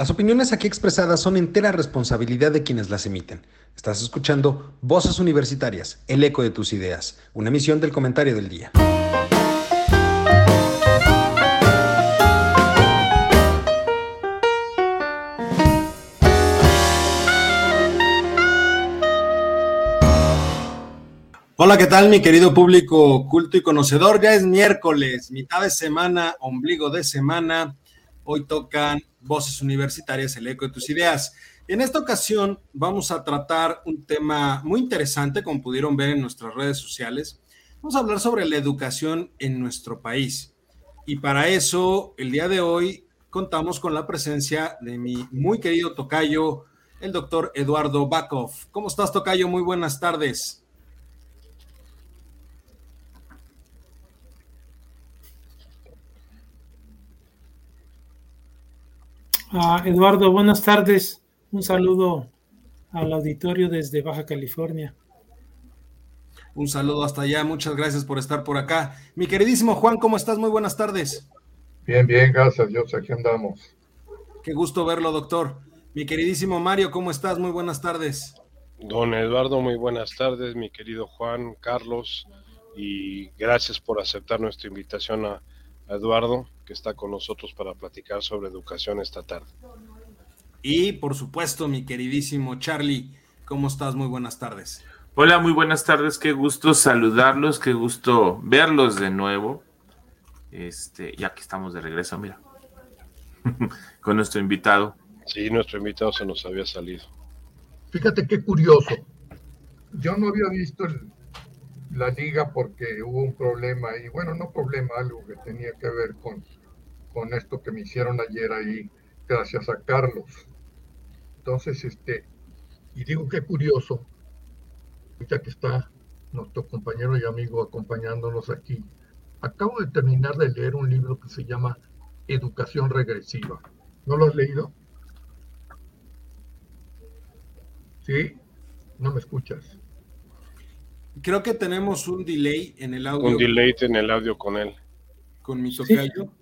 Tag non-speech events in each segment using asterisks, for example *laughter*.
Las opiniones aquí expresadas son entera responsabilidad de quienes las emiten. Estás escuchando Voces Universitarias, el eco de tus ideas, una emisión del comentario del día. Hola, ¿qué tal mi querido público culto y conocedor? Ya es miércoles, mitad de semana, ombligo de semana. Hoy tocan Voces Universitarias, el eco de tus ideas. En esta ocasión vamos a tratar un tema muy interesante, como pudieron ver en nuestras redes sociales. Vamos a hablar sobre la educación en nuestro país. Y para eso, el día de hoy, contamos con la presencia de mi muy querido tocayo, el doctor Eduardo Bakov. ¿Cómo estás, tocayo? Muy buenas tardes. Ah, Eduardo, buenas tardes. Un saludo al auditorio desde Baja California. Un saludo hasta allá. Muchas gracias por estar por acá. Mi queridísimo Juan, ¿cómo estás? Muy buenas tardes. Bien, bien, gracias a Dios. Aquí andamos. Qué gusto verlo, doctor. Mi queridísimo Mario, ¿cómo estás? Muy buenas tardes. Don Eduardo, muy buenas tardes. Mi querido Juan, Carlos, y gracias por aceptar nuestra invitación a, Eduardo, que está con nosotros para platicar sobre educación esta tarde. Y por supuesto, mi queridísimo Charlie, ¿cómo estás? Muy buenas tardes. Hola, muy buenas tardes, qué gusto saludarlos, qué gusto verlos de nuevo. Este, ya que estamos de regreso, mira, *laughs* con nuestro invitado. Sí, nuestro invitado se nos había salido. Fíjate qué curioso. Yo no había visto el, la liga porque hubo un problema y bueno, no problema, algo que tenía que ver con, con esto que me hicieron ayer ahí, gracias a Carlos. Entonces, este, y digo que curioso, ya que está nuestro compañero y amigo acompañándonos aquí, acabo de terminar de leer un libro que se llama Educación Regresiva. ¿No lo has leído? ¿Sí? No me escuchas. Creo que tenemos un delay en el audio. Un delay en el audio con él. Con mi tocayo.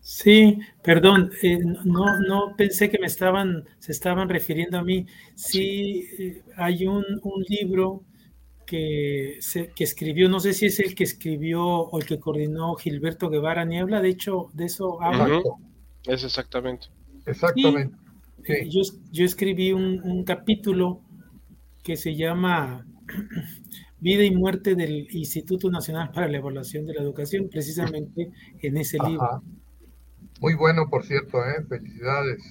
Sí, perdón, eh, no, no pensé que me estaban, se estaban refiriendo a mí. Sí, eh, hay un, libro que, se, que escribió, no sé si es el que escribió o el que coordinó Gilberto Guevara Niebla, de hecho, de eso habla. Es exactamente. Exactamente. Yo, yo escribí un, un capítulo que se llama *clears throat* Vida y muerte del Instituto Nacional para la Evaluación de la Educación, precisamente en ese libro. Muy bueno, por cierto, ¿eh? felicidades.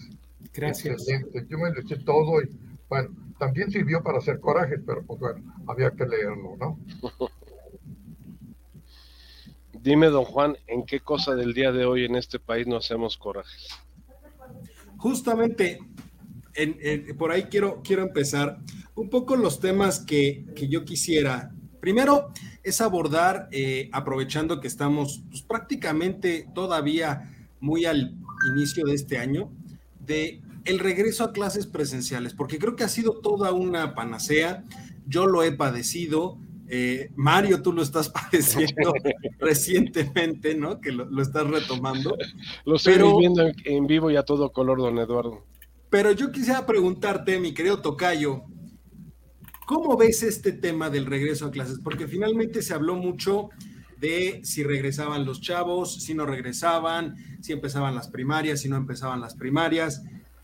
Gracias. Excelente. Yo me lo eché todo y, bueno, también sirvió para hacer corajes, pero pues bueno, había que leerlo, ¿no? Dime, don Juan, ¿en qué cosa del día de hoy en este país no hacemos corajes? Justamente, por ahí quiero, quiero empezar un poco los temas que, yo quisiera. Primero es abordar, eh, aprovechando que estamos pues, prácticamente todavía muy al inicio de este año, de el regreso a clases presenciales, porque creo que ha sido toda una panacea. Yo lo he padecido. Eh, Mario, tú lo estás *laughs* padeciendo *laughs* recientemente, ¿no? Que lo, estás retomando. Lo estoy viviendo en vivo y a todo color, don Eduardo. Pero yo quisiera preguntarte, mi querido Tocayo, ¿Cómo ves este tema del regreso a clases? Porque finalmente se habló mucho de si regresaban los chavos, si no regresaban, si empezaban las primarias, si no empezaban las primarias.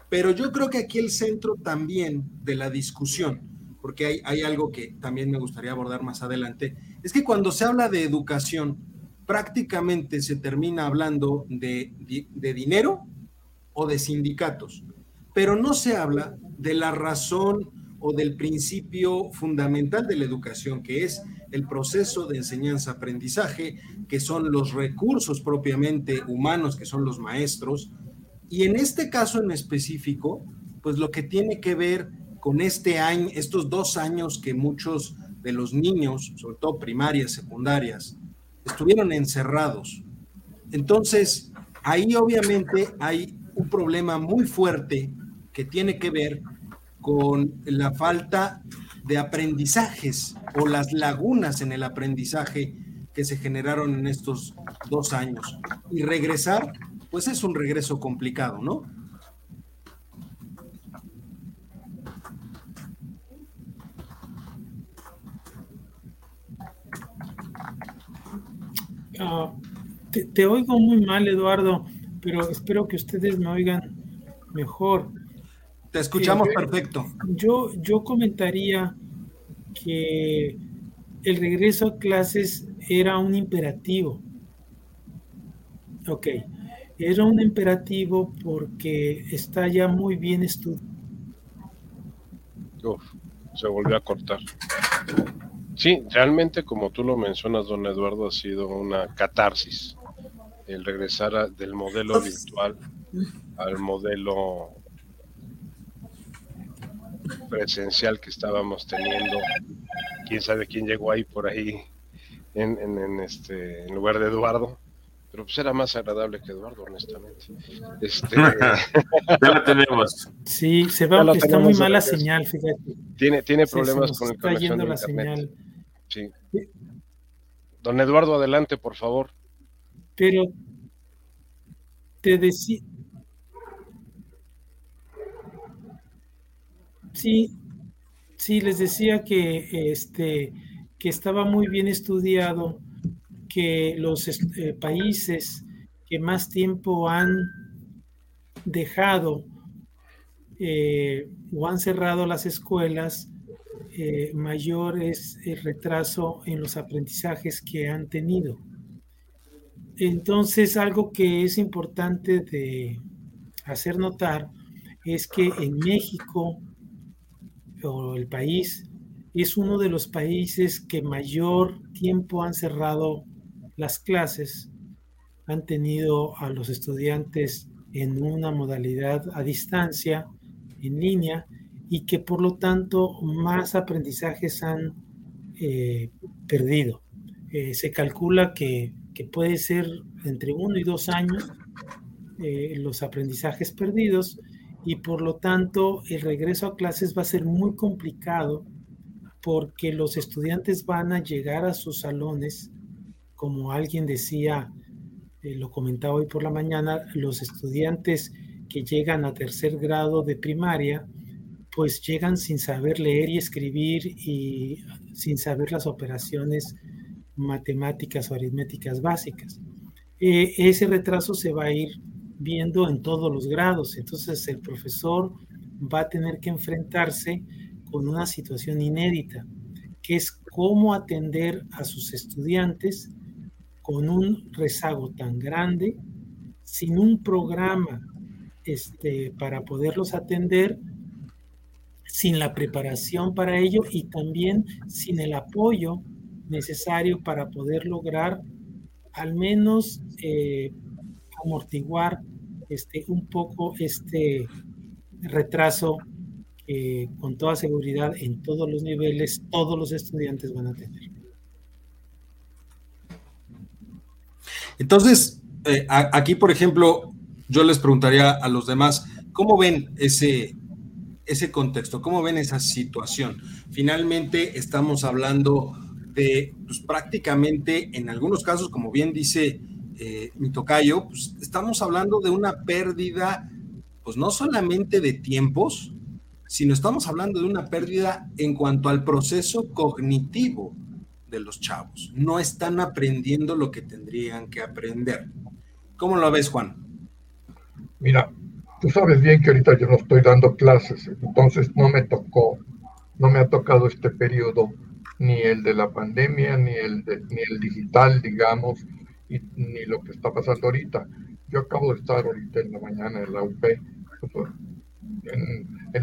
Pero yo creo que aquí el centro también de la discusión, porque hay, hay algo que también me gustaría abordar más adelante, es que cuando se habla de educación, prácticamente se termina hablando de, de dinero o de sindicatos, pero no se habla de la razón o del principio fundamental de la educación, que es el proceso de enseñanza-aprendizaje, que son los recursos propiamente humanos, que son los maestros. Y en este caso en específico, pues lo que tiene que ver con este año, estos dos años que muchos de los niños, sobre todo primarias, secundarias, estuvieron encerrados. Entonces, ahí obviamente hay un problema muy fuerte que tiene que ver con la falta de aprendizajes o las lagunas en el aprendizaje que se generaron en estos dos años. Y regresar, pues es un regreso complicado, ¿no? Ah, te, te oigo muy mal, Eduardo, pero espero que ustedes me oigan mejor. Te escuchamos perfecto. Yo, yo comentaría que el regreso a clases era un imperativo. Ok, era un imperativo porque está ya muy bien estudiado. se volvió a cortar. Sí, realmente como tú lo mencionas, don Eduardo, ha sido una catarsis el regresar del modelo virtual al modelo presencial que estábamos teniendo. Quién sabe quién llegó ahí por ahí en, en, este en lugar de Eduardo, pero pues era más agradable que Eduardo, honestamente. Este... *laughs* ya lo tenemos. Sí, se va, está muy mala señal, fíjate. Tiene, tiene problemas con el conexión de la señal. Sí. Don Eduardo, adelante, por favor. Pero te decía, Sí, sí, les decía que, este, que estaba muy bien estudiado, que los eh, países que más tiempo han dejado eh, o han cerrado las escuelas, eh, mayor es el retraso en los aprendizajes que han tenido. Entonces, algo que es importante de hacer notar es que en México o el país es uno de los países que mayor tiempo han cerrado las clases, han tenido a los estudiantes en una modalidad a distancia, en línea, y que por lo tanto más aprendizajes han eh, perdido. Eh, se calcula que, puede ser entre uno y dos años eh, los aprendizajes perdidos y por lo tanto el regreso a clases va a ser muy complicado porque los estudiantes van a llegar a sus salones, como alguien decía, eh, lo comentaba hoy por la mañana, los estudiantes que llegan a tercer grado de primaria, pues llegan sin saber leer y escribir y sin saber las operaciones matemáticas o aritméticas básicas. Eh, ese retraso se va a ir viendo en todos los grados. Entonces el profesor va a tener que enfrentarse con una situación inédita, que es cómo atender a sus estudiantes con un rezago tan grande, sin un programa este, para poderlos atender, sin la preparación para ello y también sin el apoyo necesario para poder lograr al menos eh, amortiguar este, un poco este retraso que con toda seguridad en todos los niveles todos los estudiantes van a tener. Entonces, eh, aquí, por ejemplo, yo les preguntaría a los demás, ¿cómo ven ese, ese contexto? ¿Cómo ven esa situación? Finalmente estamos hablando de, pues prácticamente en algunos casos, como bien dice eh, mi tocayo, pues estamos hablando de una pérdida, pues no solamente de tiempos, sino estamos hablando de una pérdida en cuanto al proceso cognitivo de los chavos. No están aprendiendo lo que tendrían que aprender. ¿Cómo lo ves, Juan? Mira, tú sabes bien que ahorita yo no estoy dando clases, entonces no me tocó, no me ha tocado este periodo, ni el de la pandemia, ni el, ni el digital, digamos, ni lo que está pasando ahorita. Yo acabo de estar ahorita en la mañana en la UP, en,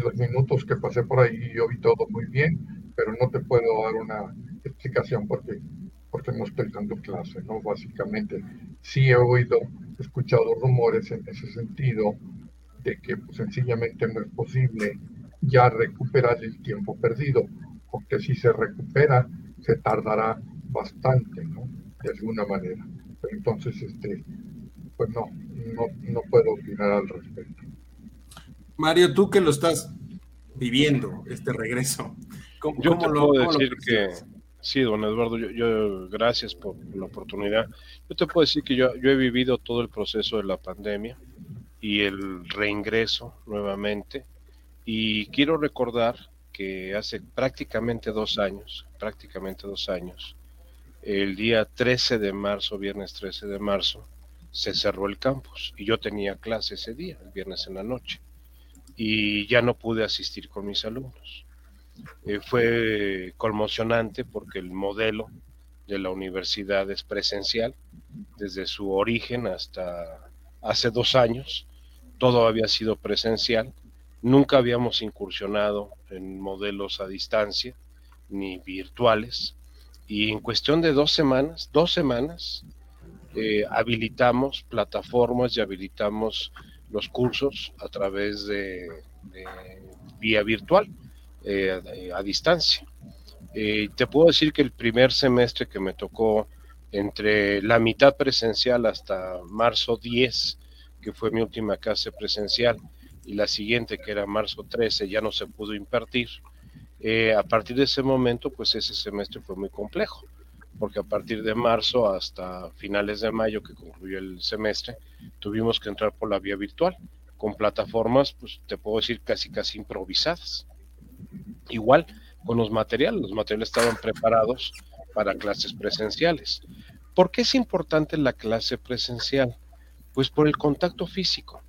los minutos que pasé por ahí yo vi todo muy bien, pero no te puedo dar una explicación porque, porque no estoy dando clase, ¿no? Básicamente, sí he oído, he escuchado rumores en ese sentido de que pues, sencillamente no es posible ya recuperar el tiempo perdido, porque si se recupera, se tardará bastante, ¿no? De alguna manera. Entonces, este, pues no, no, puedo opinar al respecto. Mario, tú que lo estás viviendo, este regreso, ¿cómo, yo te puedo decir que, sí, don Eduardo, yo, gracias por la oportunidad. Yo te puedo decir que yo, yo he vivido todo el proceso de la pandemia y el reingreso nuevamente. Y quiero recordar que hace prácticamente dos años, prácticamente dos años, el día 13 de marzo, viernes 13 de marzo, se cerró el campus y yo tenía clase ese día, el viernes en la noche, y ya no pude asistir con mis alumnos. Eh, fue conmocionante porque el modelo de la universidad es presencial, desde su origen hasta hace dos años, todo había sido presencial, nunca habíamos incursionado en modelos a distancia ni virtuales, y en cuestión de dos semanas, dos semanas, eh, habilitamos plataformas y habilitamos los cursos a través de, vía virtual, eh, a, distancia. Eh, te puedo decir que el primer semestre que me tocó entre la mitad presencial hasta marzo 10, que fue mi última clase presencial, y la siguiente, que era marzo 13, ya no se pudo impartir. A partir de ese momento, pues ese semestre fue muy complejo porque a partir de marzo hasta finales de mayo, que concluyó el semestre, tuvimos que entrar por la vía virtual, con plataformas, pues te puedo decir, casi casi improvisadas. Igual con los materiales, los materiales estaban preparados para clases presenciales. ¿Por qué es importante la clase presencial? Pues por el contacto físico.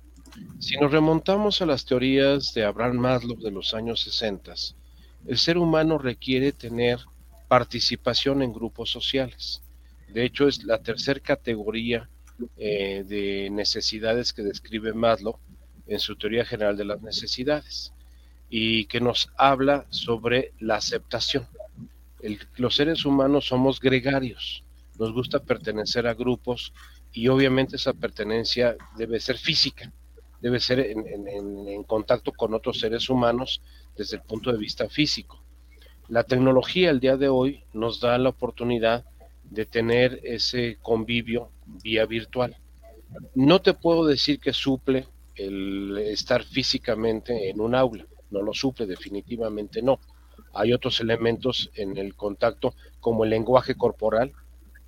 Si nos remontamos a las teorías de Abraham Maslow de los años 60, el ser humano requiere tener participación en grupos sociales. De hecho, es la tercera categoría eh, de necesidades que describe Maslow en su teoría general de las necesidades y que nos habla sobre la aceptación. los seres humanos somos gregarios, nos gusta pertenecer a grupos y obviamente esa pertenencia debe ser física, debe ser en contacto con otros seres humanos desde el punto de vista físico. La tecnología el día de hoy nos da la oportunidad de tener ese convivio vía virtual. No te puedo decir que suple el estar físicamente en un aula, no lo suple definitivamente no. Hay otros elementos en el contacto como el lenguaje corporal,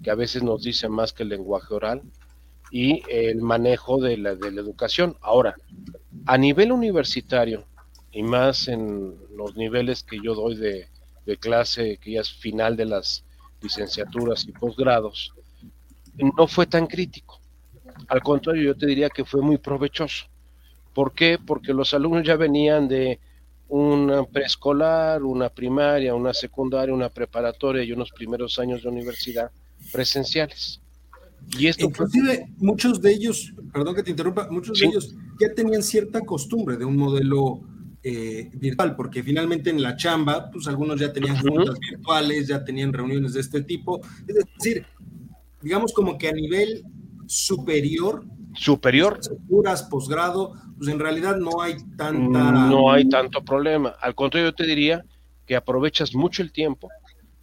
que a veces nos dice más que el lenguaje oral, y el manejo de la, de la educación. Ahora, a nivel universitario, y más en los niveles que yo doy de de clase que ya es final de las licenciaturas y posgrados, no fue tan crítico. Al contrario, yo te diría que fue muy provechoso. ¿Por qué? Porque los alumnos ya venían de una preescolar, una primaria, una secundaria, una preparatoria y unos primeros años de universidad presenciales. Y esto Inclusive muchos de ellos, perdón que te interrumpa, muchos de ellos ya tenían cierta costumbre de un modelo eh, virtual, porque finalmente en la chamba, pues algunos ya tenían juntas virtuales, ya tenían reuniones de este tipo. Es decir, digamos como que a nivel superior, superior, puras posgrado, pues en realidad no hay tanta. No hay tanto problema. Al contrario, yo te diría que aprovechas mucho el tiempo,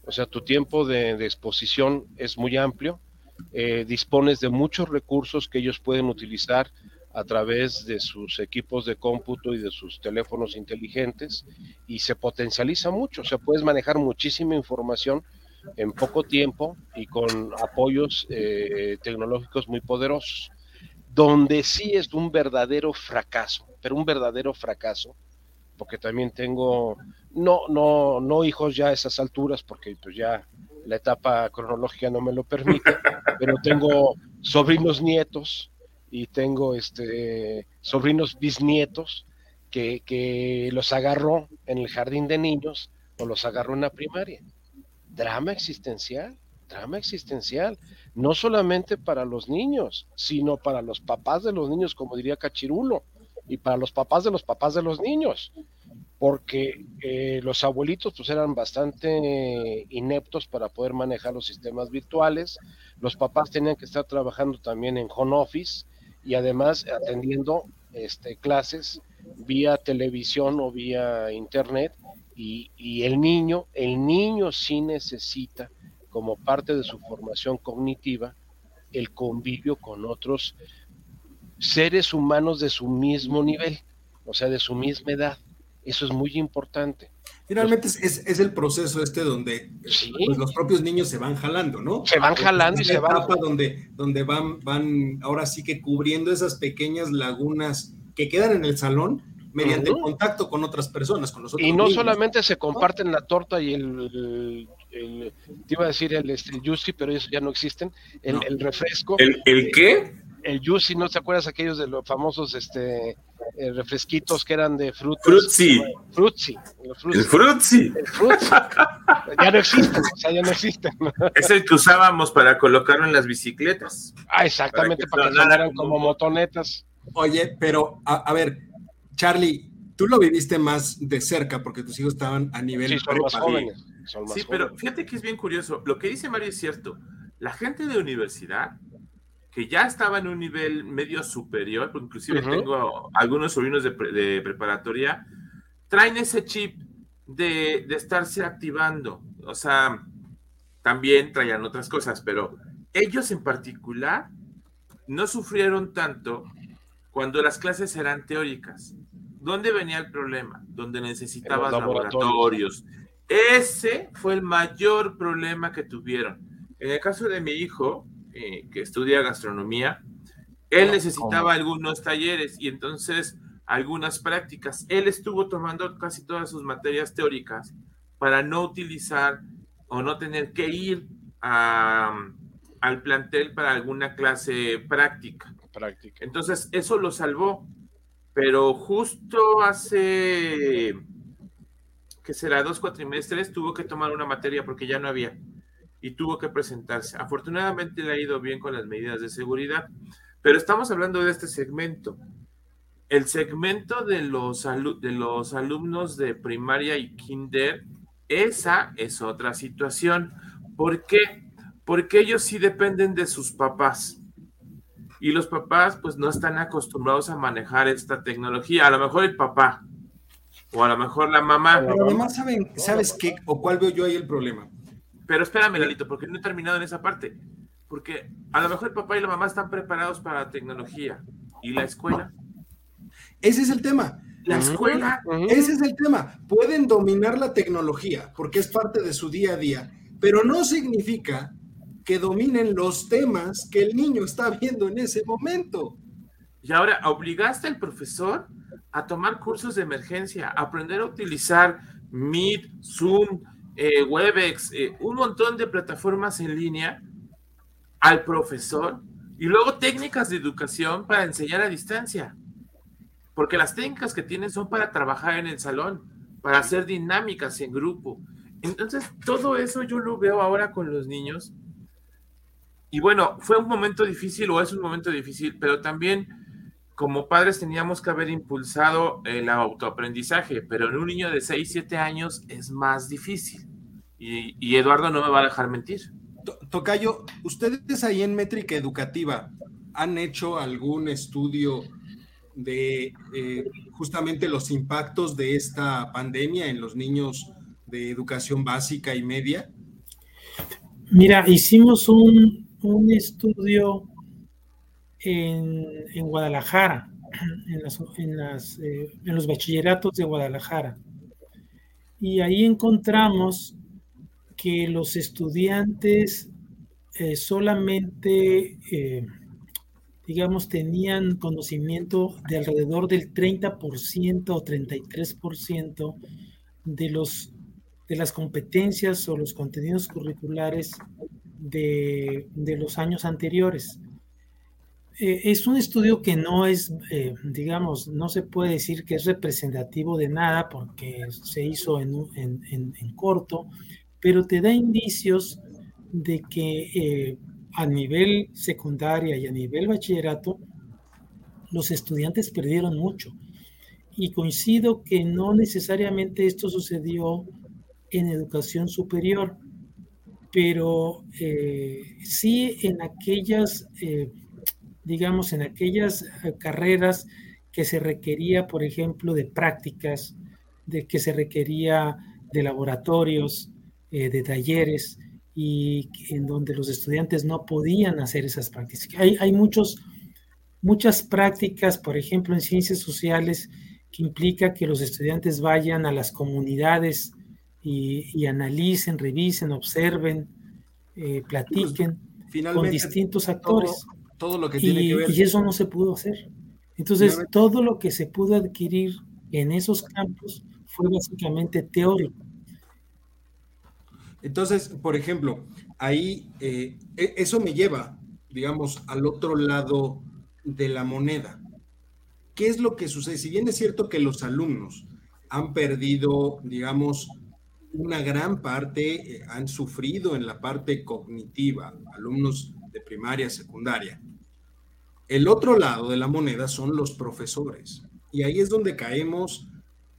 o sea, tu tiempo de, exposición es muy amplio, eh, dispones de muchos recursos que ellos pueden utilizar a través de sus equipos de cómputo y de sus teléfonos inteligentes y se potencializa mucho, o sea, puedes manejar muchísima información en poco tiempo y con apoyos eh, tecnológicos muy poderosos. Donde sí es un verdadero fracaso, pero un verdadero fracaso, porque también tengo, no, no, no hijos ya a esas alturas, porque pues ya la etapa cronológica no me lo permite, *laughs* pero tengo sobrinos nietos y tengo este, sobrinos bisnietos que, que los agarró en el jardín de niños o los agarró en la primaria. Drama existencial, drama existencial, no solamente para los niños, sino para los papás de los niños, como diría Cachirulo, y para los papás de los papás de los niños, porque eh, los abuelitos pues eran bastante ineptos para poder manejar los sistemas virtuales, los papás tenían que estar trabajando también en home office, y además atendiendo este, clases vía televisión o vía internet y, y, el niño, el niño sí necesita como parte de su formación cognitiva el convivio con otros seres humanos de su mismo nivel, o sea, de su misma edad. Eso es muy importante. Finalmente es, el proceso este donde pues, los propios niños se van jalando, ¿no? Se van jalando y se van. donde, donde van, van ahora sí que cubriendo esas pequeñas lagunas que quedan en el salón, mediante el contacto con otras personas, con los Y no solamente se comparten la torta y el, te iba a decir el, este, juicy, pero ellos ya no existen, el, refresco. ¿El, ¿El qué? El juicy, ¿no te acuerdas aquellos de los famosos este eh, refresquitos que eran de frutas. Frutzi. Frutzi. El frutzi. ya no existen, o sea, ya no existen. Es el que usábamos para colocarlo en las bicicletas. Ah, exactamente, para que, sonaran como motonetas. Oye, pero a, ver, Charlie, tú lo viviste más de cerca porque tus hijos estaban a nivel sí, son más jóvenes. sí, pero fíjate que es bien curioso. Lo que dice Mario es cierto. La gente de universidad que ya estaba en un nivel medio superior, inclusive tengo algunos sobrinos de, preparatoria, traen ese chip de, de, estarse activando. O sea, también traían otras cosas, pero ellos en particular no sufrieron tanto cuando las clases eran teóricas. ¿Dónde venía el problema? Donde necesitabas laboratorios. Ese fue el mayor problema que tuvieron. En el caso de mi hijo, eh, que estudia gastronomía, él necesitaba algunos talleres y entonces algunas prácticas. Él estuvo tomando casi todas sus materias teóricas para no utilizar o no tener que ir al plantel para alguna clase práctica. práctica. Entonces, eso lo salvó. Pero justo hace, que será? Dos cuatrimestres, tuvo que tomar una materia porque ya no había y tuvo que presentarse. Afortunadamente le ha ido bien con las medidas de seguridad, pero estamos hablando de este segmento. El segmento de los, de los alumnos de primaria y kinder, esa es otra situación. ¿Por qué? Porque ellos sí dependen de sus papás. Y los papás pues no están acostumbrados a manejar esta tecnología. A lo mejor el papá o a lo mejor la mamá. Pero además saben, ¿sabes qué? ¿O cuál veo yo ahí el problema? Pero espérame, Lalito, porque no he terminado en esa parte. Porque a lo mejor el papá y la mamá están preparados para la tecnología. ¿Y la escuela? Ese es el tema. La escuela, ese es el tema. Pueden dominar la tecnología porque es parte de su día a día, pero no significa que dominen los temas que el niño está viendo en ese momento. Y ahora, obligaste al profesor a tomar cursos de emergencia, a aprender a utilizar Meet, Zoom, eh, Webex, eh, un montón de plataformas en línea al profesor y luego técnicas de educación para enseñar a distancia. Porque las técnicas que tienen son para trabajar en el salón, para hacer dinámicas en grupo. Entonces, todo eso yo lo veo ahora con los niños. Y bueno, fue un momento difícil o es un momento difícil, pero también como padres teníamos que haber impulsado el autoaprendizaje, pero en un niño de 6, 7 años es más difícil. Y, Eduardo no me va a dejar mentir. Tocayo, ¿ustedes ahí en Métrica Educativa han hecho algún estudio de eh, justamente los impactos de esta pandemia en los niños de educación básica y media? Mira, hicimos un, estudio en, Guadalajara, en, eh, en los bachilleratos de Guadalajara. Y ahí encontramos que los estudiantes eh, solamente, eh, digamos, tenían conocimiento de alrededor del 30% o 33% de, los, de las competencias o los contenidos curriculares de, los años anteriores. Eh, es un estudio que no es, digamos, no se puede decir que es representativo de nada porque se hizo en, en corto, pero te da indicios de que eh, a nivel secundaria y a nivel bachillerato, los estudiantes perdieron mucho. Y coincido que no necesariamente esto sucedió en educación superior, pero eh, sí en aquellas, eh, digamos, en aquellas carreras que se requería, por ejemplo, de prácticas, de que se requería de laboratorios, eh, de talleres y en donde los estudiantes no podían hacer esas prácticas. Hay, hay muchos, muchas prácticas, por ejemplo, en ciencias sociales, que implica que los estudiantes vayan a las comunidades y, analicen, revisen, observen, eh, platiquen con distintos actores. Todo, lo que tiene y, que ver. Y eso no se pudo hacer. Entonces, todo lo que se pudo adquirir en esos campos fue básicamente teórico. Entonces, por ejemplo, ahí eh, e, eso me lleva, digamos, al otro lado de la moneda. ¿Qué es lo que sucede? Si bien es cierto que los alumnos han perdido, digamos, una gran parte, eh, han sufrido en la parte cognitiva, alumnos de primaria, secundaria. El otro lado de la moneda son los profesores. Y ahí es donde caemos,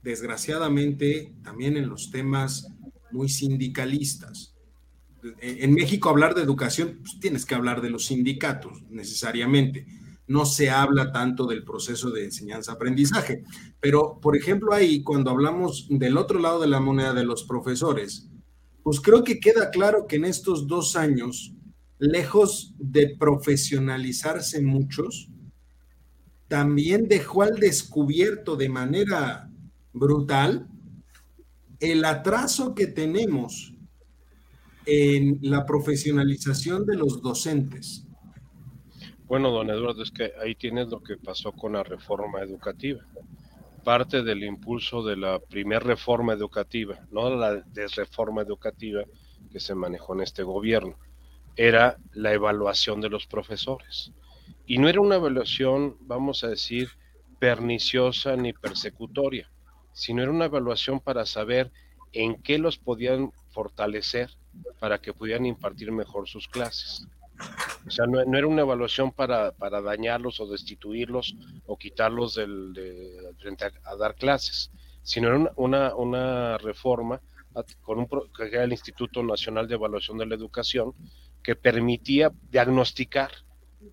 desgraciadamente, también en los temas muy sindicalistas. En México hablar de educación, pues, tienes que hablar de los sindicatos necesariamente. No se habla tanto del proceso de enseñanza-aprendizaje. Pero, por ejemplo, ahí, cuando hablamos del otro lado de la moneda de los profesores, pues creo que queda claro que en estos dos años, lejos de profesionalizarse muchos, también dejó al descubierto de manera brutal el atraso que tenemos en la profesionalización de los docentes. Bueno, don Eduardo, es que ahí tienes lo que pasó con la reforma educativa. Parte del impulso de la primera reforma educativa, no la desreforma educativa que se manejó en este gobierno, era la evaluación de los profesores. Y no era una evaluación, vamos a decir, perniciosa ni persecutoria sino era una evaluación para saber en qué los podían fortalecer para que pudieran impartir mejor sus clases. O sea, no, era una evaluación para, dañarlos o destituirlos o quitarlos del, de, frente a, dar clases, sino era una, una, reforma con un, que era el Instituto Nacional de Evaluación de la Educación que permitía diagnosticar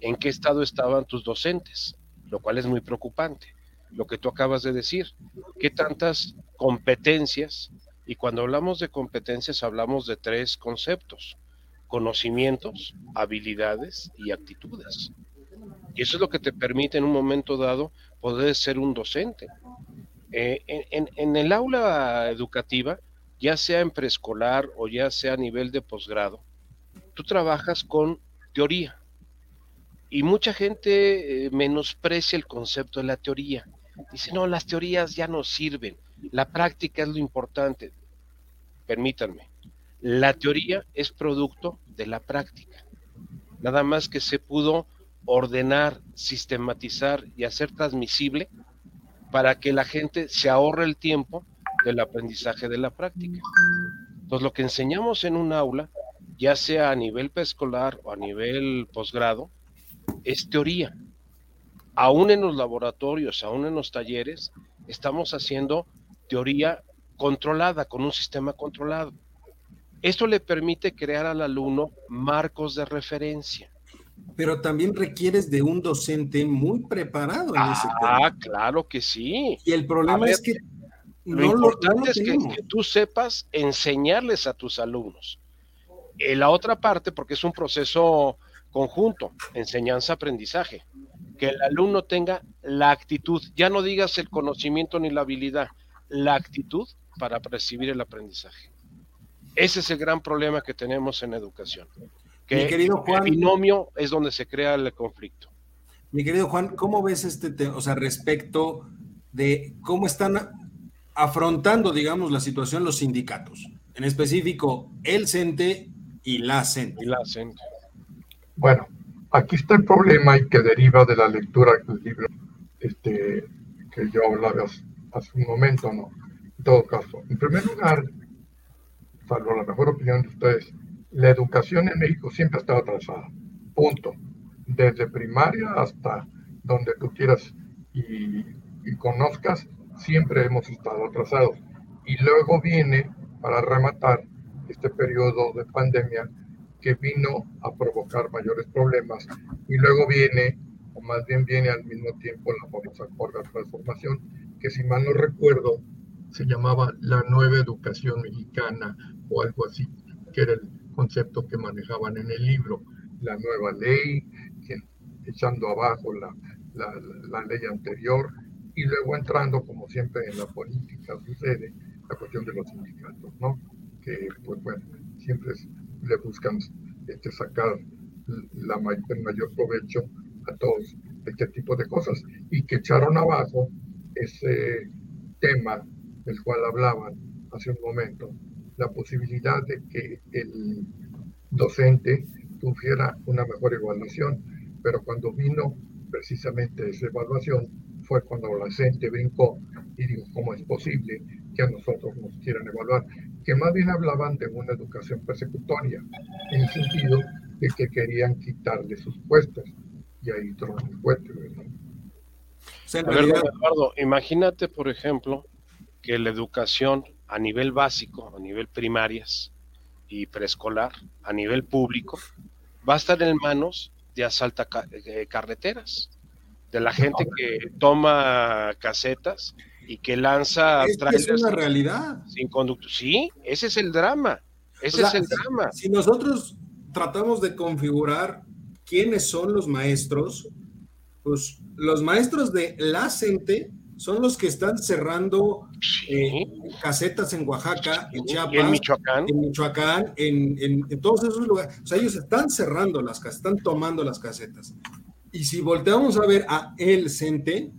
en qué estado estaban tus docentes, lo cual es muy preocupante lo que tú acabas de decir, qué tantas competencias, y cuando hablamos de competencias hablamos de tres conceptos, conocimientos, habilidades y actitudes. Y eso es lo que te permite en un momento dado poder ser un docente. Eh, en, el aula educativa, ya sea en preescolar o ya sea a nivel de posgrado, tú trabajas con teoría. Y mucha gente eh, menosprecia el concepto de la teoría. Dice, no, las teorías ya no sirven, la práctica es lo importante. Permítanme, la teoría es producto de la práctica. Nada más que se pudo ordenar, sistematizar y hacer transmisible para que la gente se ahorre el tiempo del aprendizaje de la práctica. Entonces, lo que enseñamos en un aula, ya sea a nivel preescolar o a nivel posgrado, es teoría aún en los laboratorios, aún en los talleres, estamos haciendo teoría controlada, con un sistema controlado. Esto le permite crear al alumno marcos de referencia. Pero también requieres de un docente muy preparado en ese tema. Ah, claro que sí. Y el problema es que lo importante es que, tú sepas enseñarles a tus alumnos. En la otra parte, porque es un proceso conjunto, enseñanza-aprendizaje que el alumno tenga la actitud, ya no digas el conocimiento ni la habilidad, la actitud para percibir el aprendizaje. Ese es el gran problema que tenemos en educación. Que Mi querido Juan, el binomio es donde se crea el conflicto. Mi querido Juan, ¿cómo ves este tema, o sea, respecto de cómo están afrontando, digamos, la situación los sindicatos? En específico, el CENTE y la CENTE. Y la CENTE. Bueno, aquí está el problema y que deriva de la lectura del libro este, que yo hablaba hace un momento, ¿no? En todo caso, en primer lugar, salvo la mejor opinión de ustedes, la educación en México siempre ha estado atrasada. Punto. Desde primaria hasta donde tú quieras y, y conozcas, siempre hemos estado atrasados. Y luego viene, para rematar este periodo de pandemia, que vino a provocar mayores problemas y luego viene, o más bien viene al mismo tiempo la famosa cuarta transformación, que si mal no recuerdo se llamaba la nueva educación mexicana o algo así, que era el concepto que manejaban en el libro, la nueva ley, echando abajo la, la, la ley anterior y luego entrando, como siempre en la política sucede, la cuestión de los sindicatos, ¿no? Que, pues bueno, siempre es le buscan este, sacar la, el mayor provecho a todos este tipo de cosas y que echaron abajo ese, tema del cual hablaban hace un momento, la posibilidad de que el docente tuviera una mejor evaluación, pero cuando vino precisamente esa evaluación fue cuando la gente brincó y dijo, ¿cómo es posible que a nosotros nos quieran evaluar? Que más bien hablaban de una educación persecutoria, en el sentido de que querían quitarle sus puestos. Y ahí tronó el fuerte, ¿verdad? a ver, Eduardo, imagínate, por ejemplo, que la educación a nivel básico, a nivel primarias y preescolar, a nivel público, va a estar en manos de asalta eh, carreteras, de la gente que toma casetas y que lanza es, es una realidad. Sin conducto. Sí, ese es el drama. Ese es el drama. Si nosotros tratamos de configurar quiénes son los maestros, pues los maestros de la gente son los que están cerrando eh, casetas en Oaxaca, en Chiapas, en Michoacán, en, Michoacán en, todos esos lugares. O sea, ellos están cerrando las casetas, están tomando las casetas. Y si volteamos a ver a el CENTE,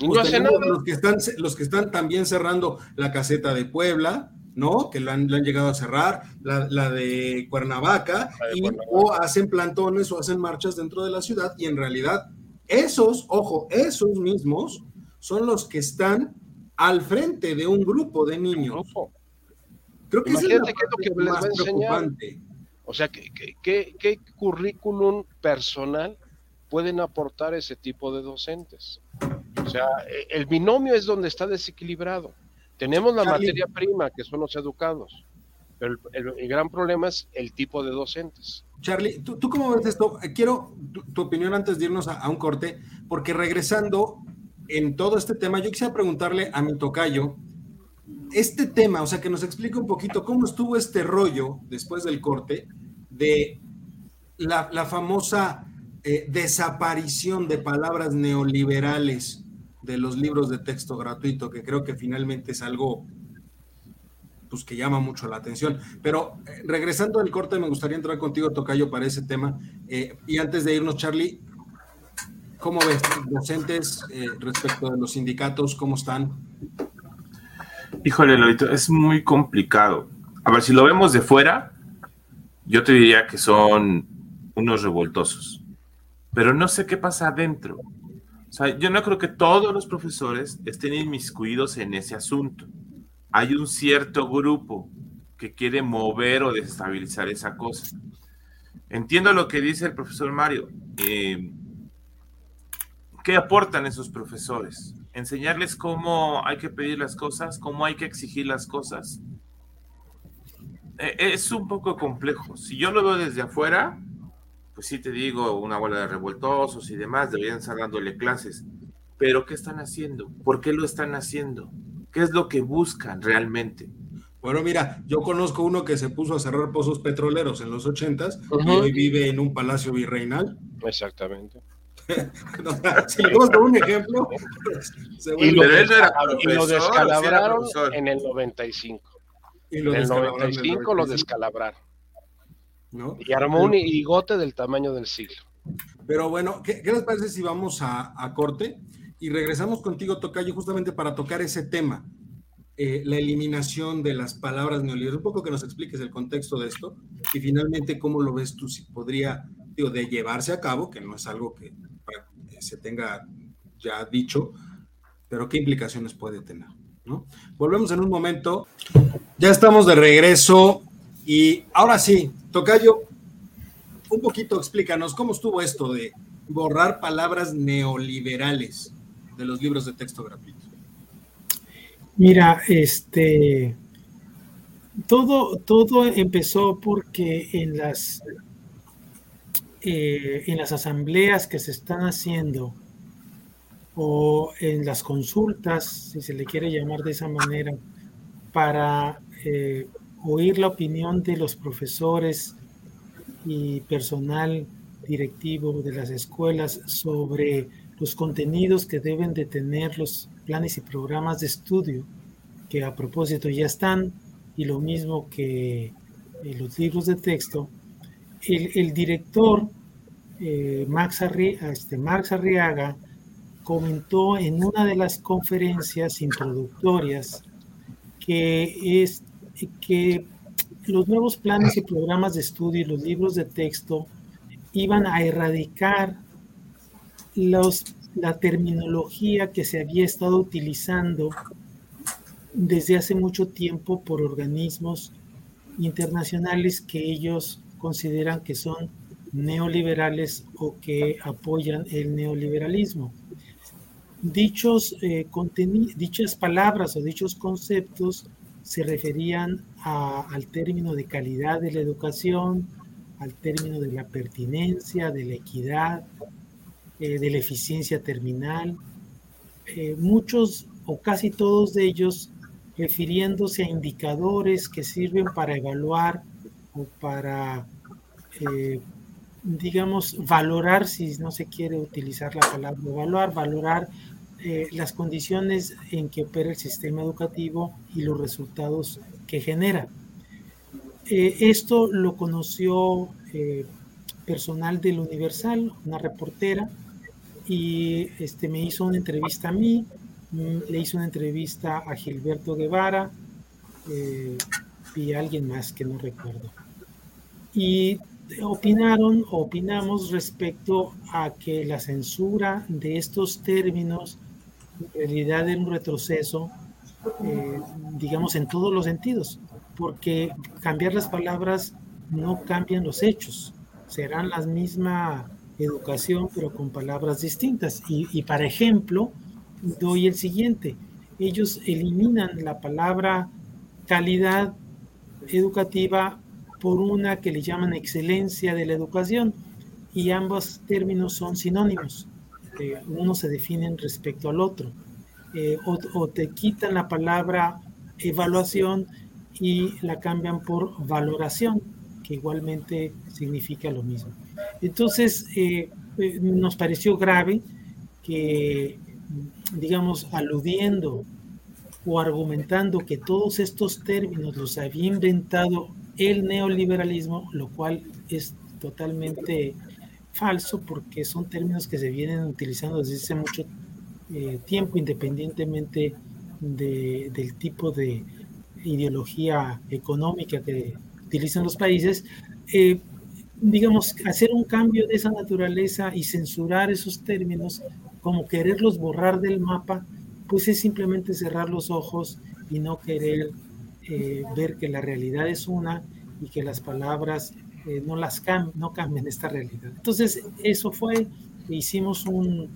pues los que están los que están también cerrando la caseta de Puebla, ¿no? Que lo han, llegado a cerrar, la, de Cuernavaca, y, o hacen plantones o hacen marchas dentro de la ciudad, y en realidad esos, ojo, esos mismos son los que están al frente de un grupo de niños. Creo que es, lo que les va a enseñar. O sea, ¿qué, qué, currículum personal pueden aportar ese tipo de docentes? O sea, e, el binomio es donde está desequilibrado. Tenemos la materia prima, que son los educados, pero el gran problema es el tipo de docentes. Charlie, ¿tú, cómo ves esto? Eh, quiero tu, opinión antes de irnos a, un corte, porque regresando en todo este tema, yo quisiera preguntarle a mi tocayo, este tema, o sea, que nos explique un poquito cómo estuvo este rollo después del corte de la, famosa eh, desaparición de palabras neoliberales de los libros de texto gratuito, que creo que finalmente es algo pues que llama mucho la atención. Pero eh, regresando al corte, me gustaría entrar contigo, Tocayo, para ese tema. Eh, y antes de irnos, Charlie, ¿cómo ves docentes eh, respecto de los sindicatos? ¿Cómo están? Híjole, Lolito, es muy complicado. A ver, si lo vemos de fuera, yo te diría que son unos revoltosos. Pero no sé qué pasa adentro. O sea, yo no creo que todos los profesores estén inmiscuidos en ese asunto hay un cierto grupo que quiere mover o desestabilizar esa cosa. Entiendo lo que dice el profesor Mario. Eh, ¿Qué aportan esos profesores? Enseñarles cómo hay que pedir las cosas, cómo hay que exigir las cosas. E, es un poco complejo. Si yo lo veo desde afuera, pues sí te digo, una bola de revoltosos y demás, deberían estar dándole clases. Pero ¿qué están haciendo? ¿Por qué lo están haciendo? ¿Qué es lo que buscan realmente? Bueno, mira, yo conozco uno que se puso a cerrar pozos petroleros en los ochentas y hoy vive en un palacio virreinal. Exactamente. *laughs* si le gusta un ejemplo, *laughs* y, lo, descalabraron en el 95. en el 95 lo descalabraron. ¿No? Y armó un higote del tamaño del siglo. Pero bueno, ¿qué, les parece si vamos a, a corte? Y regresamos contigo, Tocayo, justamente para tocar ese tema, eh, la eliminación de las palabras neoliberales. Un poco que nos expliques el contexto de esto y finalmente cómo lo ves tú, si podría, digo, de llevarse a cabo, que no es algo que se tenga ya dicho, pero qué implicaciones puede tener. ¿no? Volvemos en un momento. Ya estamos de regreso y ahora sí, Tocayo, un poquito explícanos cómo estuvo esto de borrar palabras neoliberales de los libros de texto gratuitos? Mira, este todo, todo empezó porque en las eh, en las asambleas que se están haciendo o en las consultas, si se le quiere llamar de esa manera, para eh, oír la opinión de los profesores y personal directivo de las escuelas sobre los contenidos que deben de tener los planes y programas de estudio, que a propósito ya están, y lo mismo que eh, los libros de texto, el, director eh, Max, este, Arriaga comentó en una de las conferencias introductorias que es que los nuevos planes y programas de estudio y los libros de texto iban a erradicar los, la terminología que se había estado utilizando desde hace mucho tiempo por organismos internacionales que ellos consideran que son neoliberales o que apoyan el neoliberalismo. Dichos, eh, dichas palabras o dichos conceptos se referían al término de calidad de la educación, al término de la pertinencia, de la equidad, eh, de la eficiencia terminal. Eh, muchos o casi todos de ellos refiriéndose a indicadores que sirven para evaluar o para, eh, digamos, valorar, si no se quiere utilizar la palabra evaluar, valorar las condiciones en que opera el sistema educativo y los resultados que genera. Eh, esto lo conoció eh, personal del Universal, una reportera, y este, me hizo una entrevista a mí, mm, le hizo una entrevista a Gilberto Guevara eh, y a alguien más que no recuerdo. Y opinaron, opinamos respecto a que la censura de estos términos en realidad era un retroceso, digamos, en todos los sentidos porque cambiar las palabras no cambian los hechos, serán la misma educación pero con palabras distintas. Y, para ejemplo, doy el siguiente, ellos eliminan la palabra calidad educativa por una que le llaman excelencia de la educación y ambos términos son sinónimos. Uno se definen respecto al otro. Eh, o, te quitan la palabra evaluación y la cambian por valoración, que igualmente significa lo mismo. Entonces, eh, eh, nos pareció grave que, digamos, aludiendo o argumentando que todos estos términos los había inventado el neoliberalismo, lo cual es totalmente falso porque son términos que se vienen utilizando desde hace mucho eh, tiempo, independientemente del tipo de, ideología económica que utilizan los países, eh, digamos, hacer un cambio de esa naturaleza y censurar esos términos, como quererlos borrar del mapa, pues es simplemente cerrar los ojos y no querer eh, ver que la realidad es una y que las palabras eh, no las no cambian esta realidad. Entonces, eso fue, hicimos un,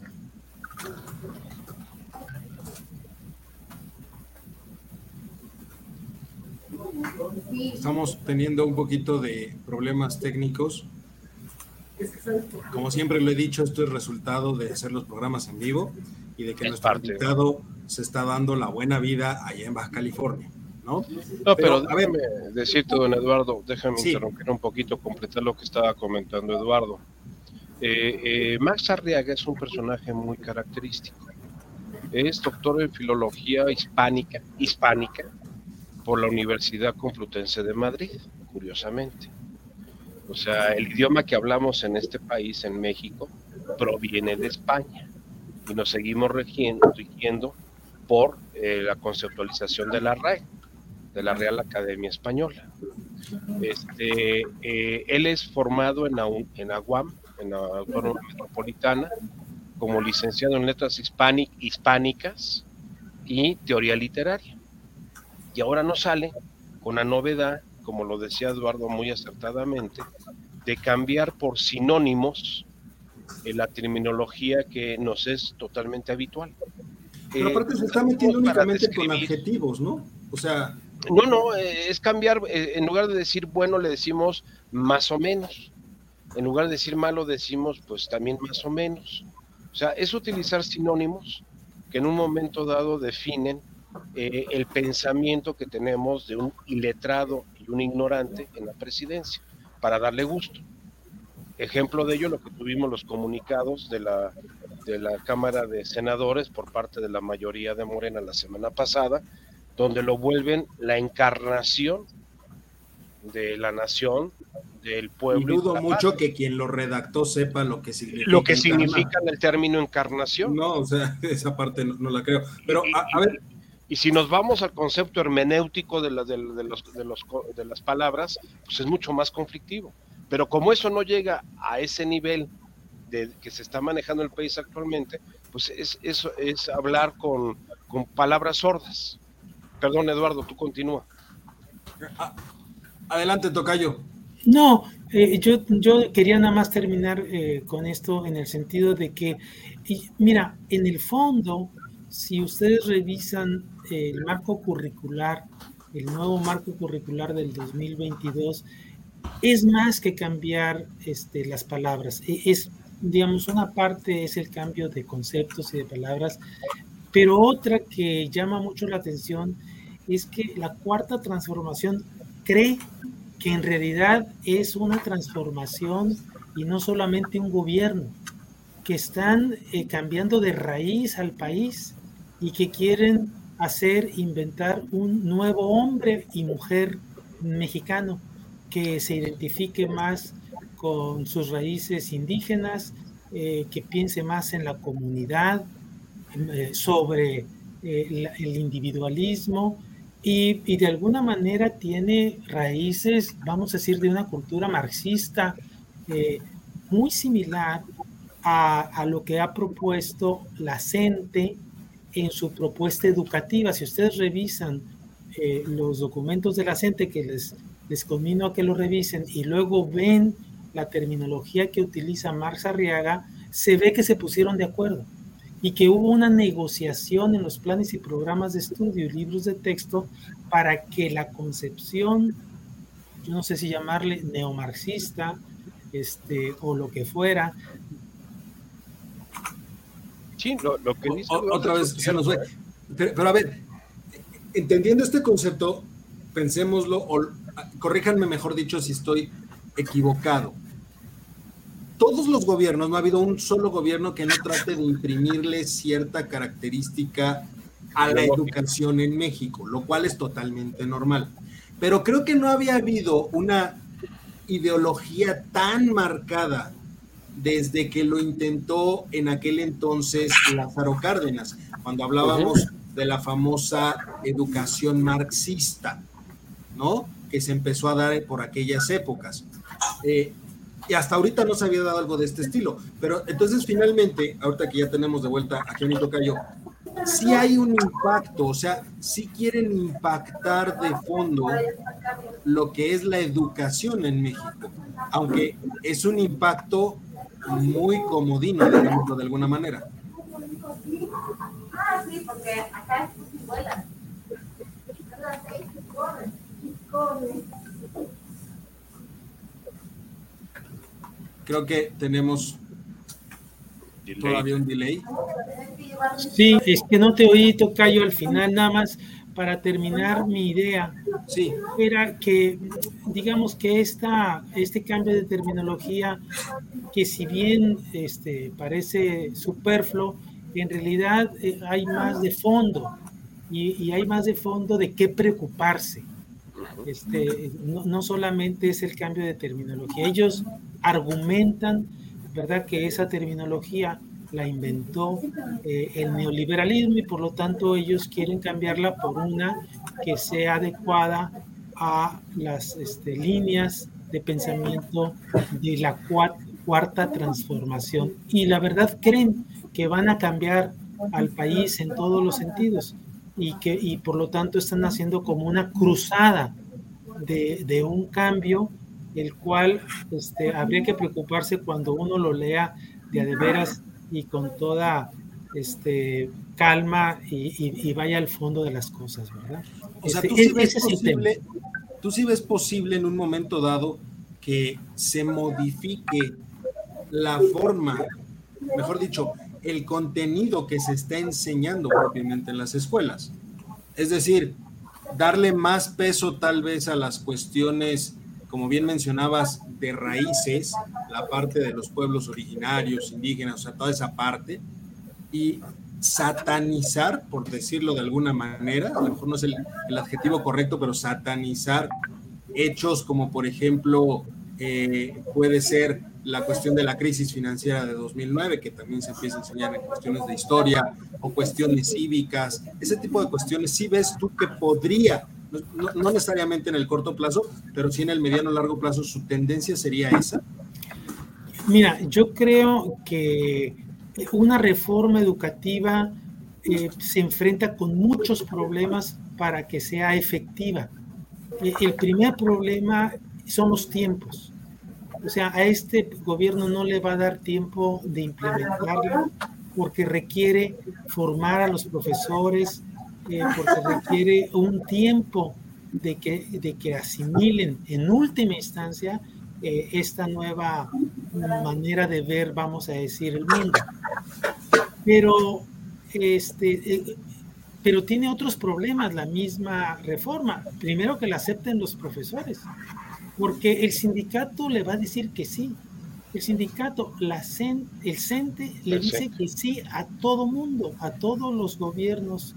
Estamos teniendo un poquito de problemas técnicos. Como siempre lo he dicho, esto es resultado de hacer los programas en vivo y de que nuestro invitado se está dando la buena vida allá en Baja California. ¿No? No, pero, déjame decirte, don Eduardo, déjame interrumpir un poquito, completar lo que estaba comentando Eduardo. Eh, eh, Max Arriaga es un personaje muy característico. Es doctor en filología hispánica, hispánica por la Universidad Complutense de Madrid, curiosamente. O sea, el idioma que hablamos en este país, en México, proviene de España y nos seguimos rigiendo por eh, la conceptualización de la RAE, de la Real Academia Española. Este, eh, él es formado en, en AGUAM, en la Autónoma Metropolitana, como licenciado en Letras Hispánicas y Teoría Literaria y ahora no sale con la novedad, como lo decía Eduardo muy acertadamente, de cambiar por sinónimos eh, la terminología que nos es totalmente habitual. Pero aparte se está eh, metiendo únicamente con adjetivos, ¿no? O sea... No, no, eh, es cambiar, en lugar de decir bueno le decimos más o menos, en lugar de decir malo decimos pues también más o menos. O sea, es utilizar sinónimos que en un momento dado definen eh, el pensamiento que tenemos de un iletrado y un ignorante en la presidencia, para darle gusto. Ejemplo de ello, lo que tuvimos los comunicados de la, de la Cámara de Senadores por parte de la mayoría de Morena la semana pasada, donde lo vuelven la encarnación de la nación, del pueblo. Y dudo mucho que quien lo redactó sepa lo que significa. Lo que significa el término encarnación. No, o sea, *laughs* esa parte no, la creo. Pero, a, ver. Y si nos vamos al concepto hermenéutico de, de, los, de, los, de las palabras, pues es mucho más conflictivo. Pero como eso no llega a ese nivel de, que se está manejando el país actualmente, pues es, eso es hablar con, con palabras sordas. Perdón, Eduardo, tú continúa. Ah, adelante, Tocayo. No, eh, yo, yo quería nada más terminar eh, con esto en el sentido de que, mira, en el fondo, si ustedes revisan el marco curricular, el nuevo marco curricular del 2022, es más que cambiar este, las palabras. E, es, digamos, una parte es el cambio de conceptos y de palabras, pero otra que llama mucho la atención es que la cuarta transformación cree que en realidad es una transformación y no solamente un gobierno, que están eh, cambiando de raíz al país y que quieren hacer, inventar un nuevo hombre y mujer mexicano que se identifique más con sus raíces indígenas, eh, que piense más en la comunidad, eh, sobre el individualismo y, de alguna manera tiene raíces, vamos a decir, de una cultura marxista eh, muy similar a, lo que ha propuesto la CENTE en su propuesta educativa. Si ustedes revisan eh, los documentos de la CENTE, que les, les conmino a que lo revisen, y luego ven la terminología que utiliza Marx Arriaga, se ve que se pusieron de acuerdo y que hubo una negociación en los planes y programas de estudio y libros de texto para que la concepción, yo no sé si llamarle neomarxista, este, o lo que fuera. Sí, lo, que dice otra vez se nos fue. Pero, a ver, entendiendo este concepto, pensémoslo, o corríjanme mejor dicho si estoy equivocado todos los gobiernos, no ha habido un solo gobierno que no trate de imprimirle cierta característica a la educación en México, lo cual es totalmente normal. Pero creo que no había habido una ideología tan marcada desde que lo intentó en aquel entonces Lázaro Cárdenas, cuando hablábamos de la famosa educación marxista, ¿no? Que se empezó a dar por aquellas épocas. Eh, y hasta ahorita no se había dado algo de este estilo. Pero entonces finalmente, ahorita que ya tenemos de vuelta a Kenny Tocayo, sí hay un impacto, o sea, sí quieren impactar de fondo lo que es la educación en México, aunque es un impacto muy comodino, digámoslo de alguna manera. Ah, sí, porque acá es Creo que tenemos todavía un delay. Sí, es que no te oí, Tocayo, al final nada más para terminar mi idea. Sí. Era que, digamos que esta, este cambio de terminología, que si bien este, parece superfluo, en realidad eh, hay más de fondo y, y, hay más de fondo de qué preocuparse. Este, no, no solamente es el cambio de terminología. Ellos argumentan, ¿verdad?, que esa terminología la inventó eh, el neoliberalismo y por lo tanto ellos quieren cambiarla por una que sea adecuada a las este, líneas de pensamiento de la cuarta transformación. Y la verdad creen que van a cambiar al país en todos los sentidos y que y por lo tanto están haciendo como una cruzada de, de un cambio el cual este, habría que preocuparse cuando uno lo lea de a de veras y con toda este, calma y, vaya al fondo de las cosas, ¿verdad? O sea, este, ¿tú, sí ves posible, tú sí ves posible en un momento dado que se modifique la forma, mejor dicho, el contenido que se está enseñando propiamente en las escuelas. Es decir, darle más peso tal vez a las cuestiones como bien mencionabas, de raíces, la parte de los pueblos originarios, indígenas, o sea, toda esa parte, y satanizar, por decirlo de alguna manera, a lo mejor no es el, adjetivo correcto, pero satanizar hechos como, por ejemplo, eh, puede ser la cuestión de la crisis financiera de 2009, que también se empieza a enseñar en cuestiones de historia o cuestiones cívicas, ese tipo de cuestiones, ¿sí ves tú que podría, no, necesariamente en el corto plazo, pero sí en el mediano largo plazo, su tendencia sería esa? Mira, yo creo que una reforma educativa eh, se enfrenta con muchos problemas para que sea efectiva. Eh, el primer problema son los tiempos. O sea, a este gobierno no le va a dar tiempo de implementarla porque requiere formar a los profesores, eh, porque requiere un tiempo de que, de que asimilen en última instancia esta nueva manera de ver, vamos a decir, el mundo. Pero este, eh, pero tiene otros problemas la misma reforma. Primero que la acepten los profesores, porque el sindicato le va a decir que sí. El sindicato, la el CENTE le dice que sí a todo mundo, a todos los gobiernos,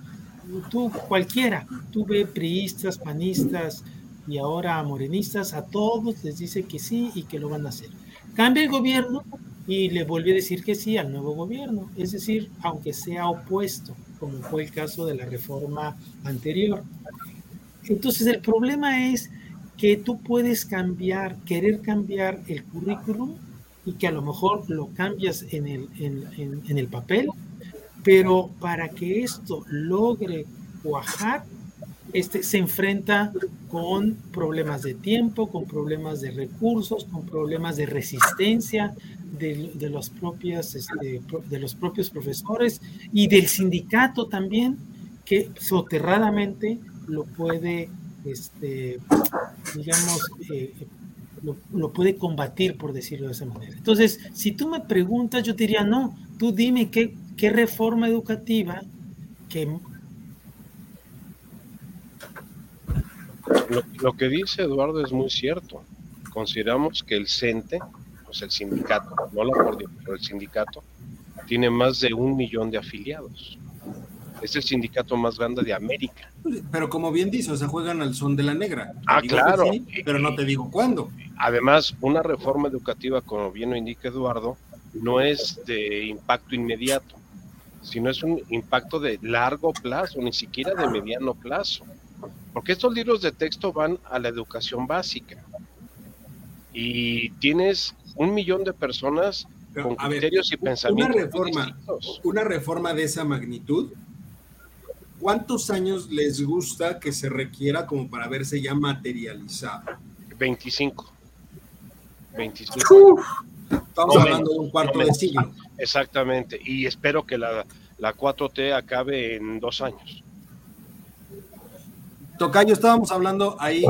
tú cualquiera, tú ve priistas, panistas y ahora morenistas, a todos les dice que sí y que lo van a hacer. Cambia el gobierno y le vuelve a decir que sí al nuevo gobierno, es decir, aunque sea opuesto, como fue el caso de la reforma anterior. Entonces el problema es que tú puedes cambiar, querer cambiar el currículum y que a lo mejor lo cambias en el, en, en el papel, pero para que esto logre cuajar, este, se enfrenta con problemas de tiempo, con problemas de recursos, con problemas de resistencia de, de los, propios, este, de los propios profesores y del sindicato también, que soterradamente lo puede, este, digamos, eh, lo, lo, puede combatir, por decirlo de esa manera. Entonces, si tú me preguntas, yo diría, no, tú dime qué, qué reforma educativa que Lo, que dice Eduardo es muy cierto. Consideramos que el CENTE, pues el sindicato, no la coordinación, pero el sindicato, tiene más de un millón de afiliados. Es el sindicato más grande de América. Pero como bien dice, o sea, juegan al son de la negra. Ah, claro. pero no te digo cuándo. Además, una reforma educativa, como bien lo indica Eduardo, no es de impacto inmediato, sino es un impacto de largo plazo, ni siquiera de mediano plazo. Porque estos libros de texto van a la educación básica. Y tienes un millón de personas con criterios y pensamientos. Una reforma, una reforma de esa magnitud, ¿cuántos años les gusta que se requiera como para verse ya materializado? 25. 25. Estamos hablando de un cuarto de siglo. Exactamente. Y espero que la, la 4T acabe en dos años. Tocayo, estábamos hablando ahí,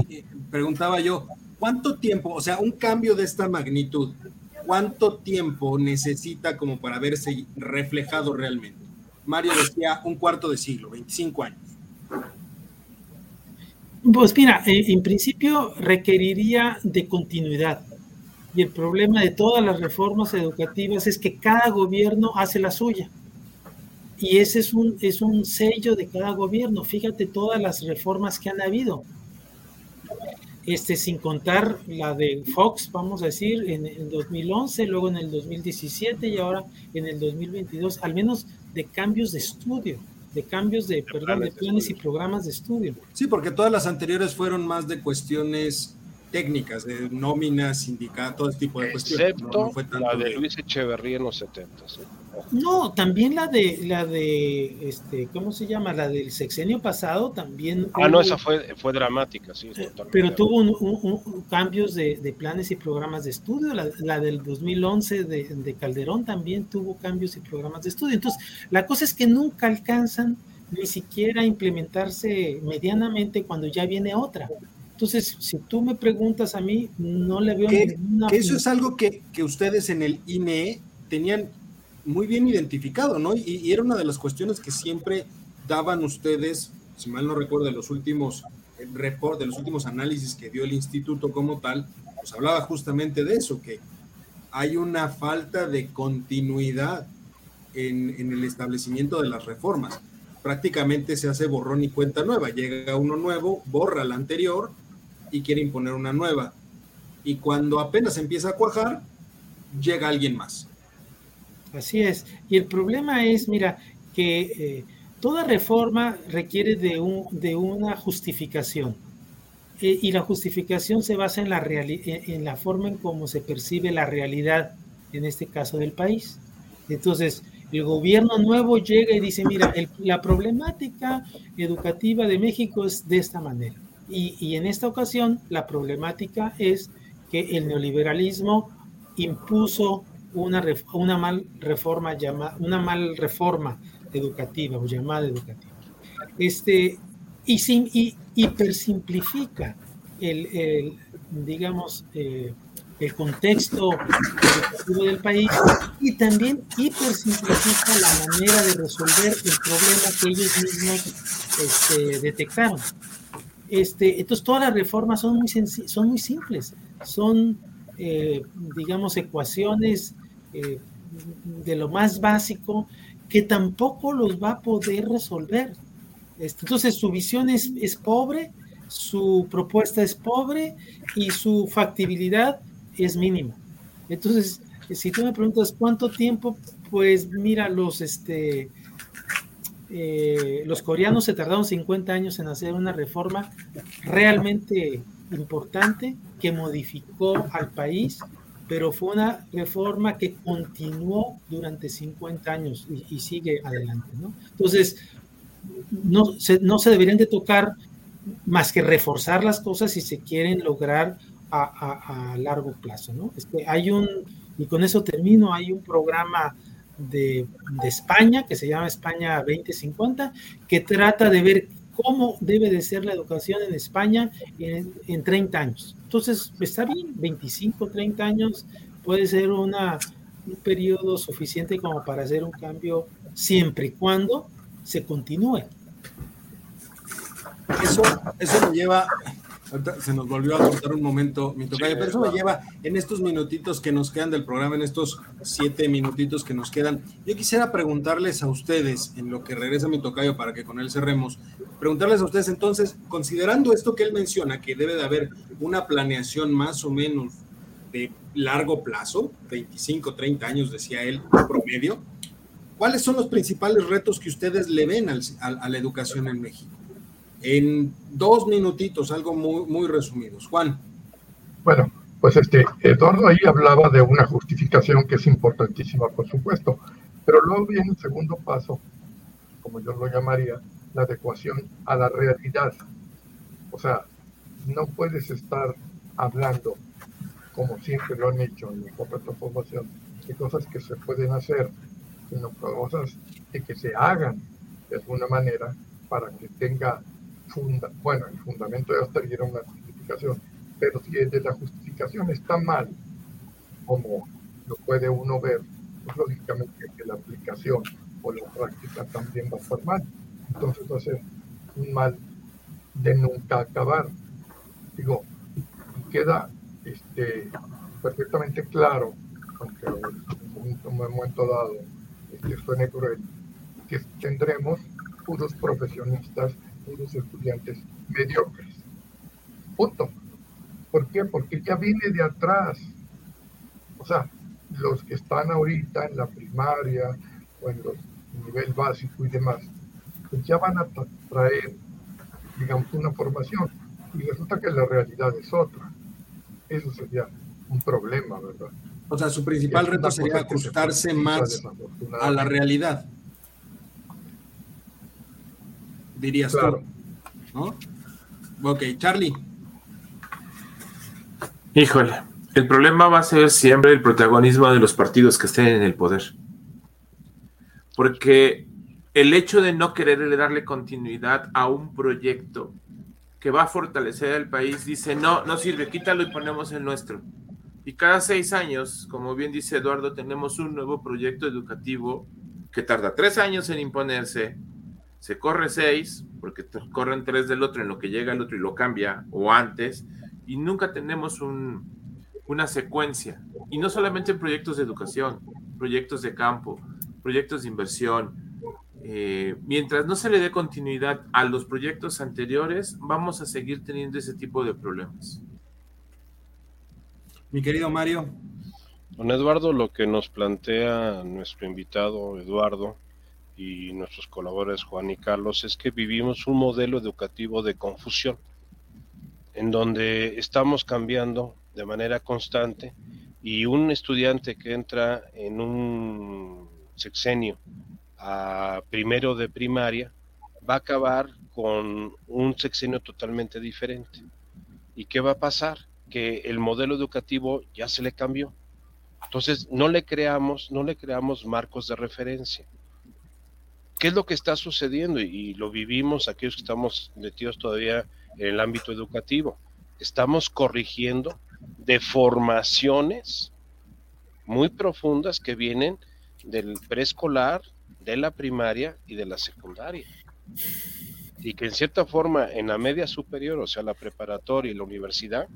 preguntaba yo, ¿cuánto tiempo, o sea, un cambio de esta magnitud, cuánto tiempo necesita como para verse reflejado realmente? Mario decía un cuarto de siglo, 25 años. Pues mira, en principio requeriría de continuidad. Y el problema de todas las reformas educativas es que cada gobierno hace la suya. Y ese es un, es un sello de cada gobierno. Fíjate todas las reformas que han habido. Este, sin contar la de Fox, vamos a decir, en el 2011, luego en el 2017 y ahora en el 2022, al menos de cambios de estudio, de cambios de, de perdón, planes de planes y programas de estudio. Sí, porque todas las anteriores fueron más de cuestiones técnicas, de nóminas, sindicatos, todo ese tipo de cuestiones. Excepto no, la de Luis Echeverría en los 70. ¿sí? No, también la de, la de, este, ¿cómo se llama? La del sexenio pasado también. Ah, hubo, no, esa fue, fue dramática, sí. Eh, pero tuvo un, un, un, cambios de, de, planes y programas de estudio. La, la del 2011 de, de, Calderón también tuvo cambios y programas de estudio. Entonces, la cosa es que nunca alcanzan ni siquiera a implementarse medianamente cuando ya viene otra. Entonces, si tú me preguntas a mí, no le veo que, ninguna... Que eso es algo que, que ustedes en el INE tenían muy bien identificado, ¿no? Y, y, era una de las cuestiones que siempre daban ustedes, si mal no recuerdo, de los últimos eh, report, de los últimos análisis que dio el instituto como tal, pues hablaba justamente de eso, que hay una falta de continuidad en, en el establecimiento de las reformas. Prácticamente se hace borrón y cuenta nueva. Llega uno nuevo, borra la anterior y quiere imponer una nueva y cuando apenas empieza a cuajar, llega alguien más. Así es. Y el problema es, mira, que eh, toda reforma requiere de, un, de una justificación. Eh, y la justificación se basa en la, en la forma en cómo se percibe la realidad, en este caso del país. Entonces, el gobierno nuevo llega y dice, mira, la problemática educativa de México es de esta manera. Y, y, en esta ocasión, la problemática es que el neoliberalismo impuso una, una mal reforma llama, una mal reforma educativa o llamada educativa. Este, y, sin, y hipersimplifica el, el digamos, eh, el contexto educativo del país y también hipersimplifica la manera de resolver el problema que ellos mismos este, detectaron. Este, entonces todas las reformas son muy, son muy simples, son, eh, digamos, ecuaciones eh, de lo más básico que tampoco los va a poder resolver. Este, entonces su visión es, es pobre, su propuesta es pobre y su factibilidad es mínima. Entonces, si tú me preguntas cuánto tiempo, pues mira, los, este, eh, los coreanos se tardaron 50 años en hacer una reforma realmente importante que modificó al país, pero fue una reforma que continuó durante 50 años y, sigue adelante. ¿no? Entonces, no se, no se deberían de tocar más que reforzar las cosas si se quieren lograr a, largo plazo, ¿no? hay un, y con eso termino, hay un programa de, España que se llama España 2050, que trata de ver cómo debe de ser la educación en España en, en 30 años. Entonces, está bien, 25, 30 años puede ser una, un periodo suficiente como para hacer un cambio siempre y cuando se continúe. Eso, eso me lleva se nos volvió a cortar un momento mi tocayo, pero eso me lleva en estos minutitos que nos quedan del programa, en estos siete minutitos que nos quedan. Yo quisiera preguntarles a ustedes, en lo que regresa mi tocayo para que con él cerremos, preguntarles a ustedes entonces, considerando esto que él menciona, que debe de haber una planeación más o menos de largo plazo, 25, 30 años, decía él, promedio, ¿cuáles son los principales retos que ustedes le ven a la educación en México? En dos minutitos, algo muy, muy resumidos. Juan. Bueno, pues este, Eduardo ahí hablaba de una justificación que es importantísima, por supuesto, pero luego viene el segundo paso, como yo lo llamaría, la adecuación a la realidad. O sea, no puedes estar hablando, como siempre lo han hecho en la transformación, de cosas que se pueden hacer, sino cosas que, que se hagan de alguna manera para que tenga bueno, el fundamento de hasta era una justificación, pero si es de la justificación está mal, como lo puede uno ver, pues lógicamente que la aplicación o la práctica también va a estar mal. Entonces va a ser un mal de nunca acabar. Digo, queda este, perfectamente claro, aunque en un momento dado este, suene cruel, que tendremos puros profesionistas los estudiantes mediocres. Punto. ¿Por qué? Porque ya viene de atrás. O sea, los que están ahorita en la primaria o en los nivel básico y demás, pues ya van a traer, digamos, una formación. Y resulta que la realidad es otra. Eso sería un problema, ¿verdad? O sea, su principal reto sería ajustarse más a la realidad. Dirías tú. ¿no? Ok, Charlie. Híjole, el problema va a ser siempre el protagonismo de los partidos que estén en el poder. Porque el hecho de no quererle darle continuidad a un proyecto que va a fortalecer al país, dice, no, no sirve, quítalo y ponemos el nuestro. Y cada seis años, como bien dice Eduardo, tenemos un nuevo proyecto educativo que tarda tres años en imponerse, se corre seis, porque corren tres del otro en lo que llega el otro y lo cambia, o antes, y nunca tenemos una secuencia. Y no solamente en proyectos de educación, proyectos de campo, proyectos de inversión. Eh, mientras no se le dé continuidad a los proyectos anteriores, vamos a seguir teniendo ese tipo de problemas. Mi querido Mario. Don Eduardo, lo que nos plantea nuestro invitado Eduardo y nuestros colaboradores Juan y Carlos es que vivimos un modelo educativo de confusión, en donde estamos cambiando de manera constante y un estudiante que entra en un sexenio a primero de primaria va a acabar con un sexenio totalmente diferente. ¿Y qué va a pasar? Que el modelo educativo ya se le cambió. Entonces, no le creamos, no le creamos marcos de referencia. ¿Qué es lo que está sucediendo? Y, lo vivimos aquellos que estamos metidos todavía en el ámbito educativo. Estamos corrigiendo deformaciones muy profundas que vienen del preescolar, de la primaria y de la secundaria. Y que en cierta forma en la media superior, o sea, la preparatoria y la universidad,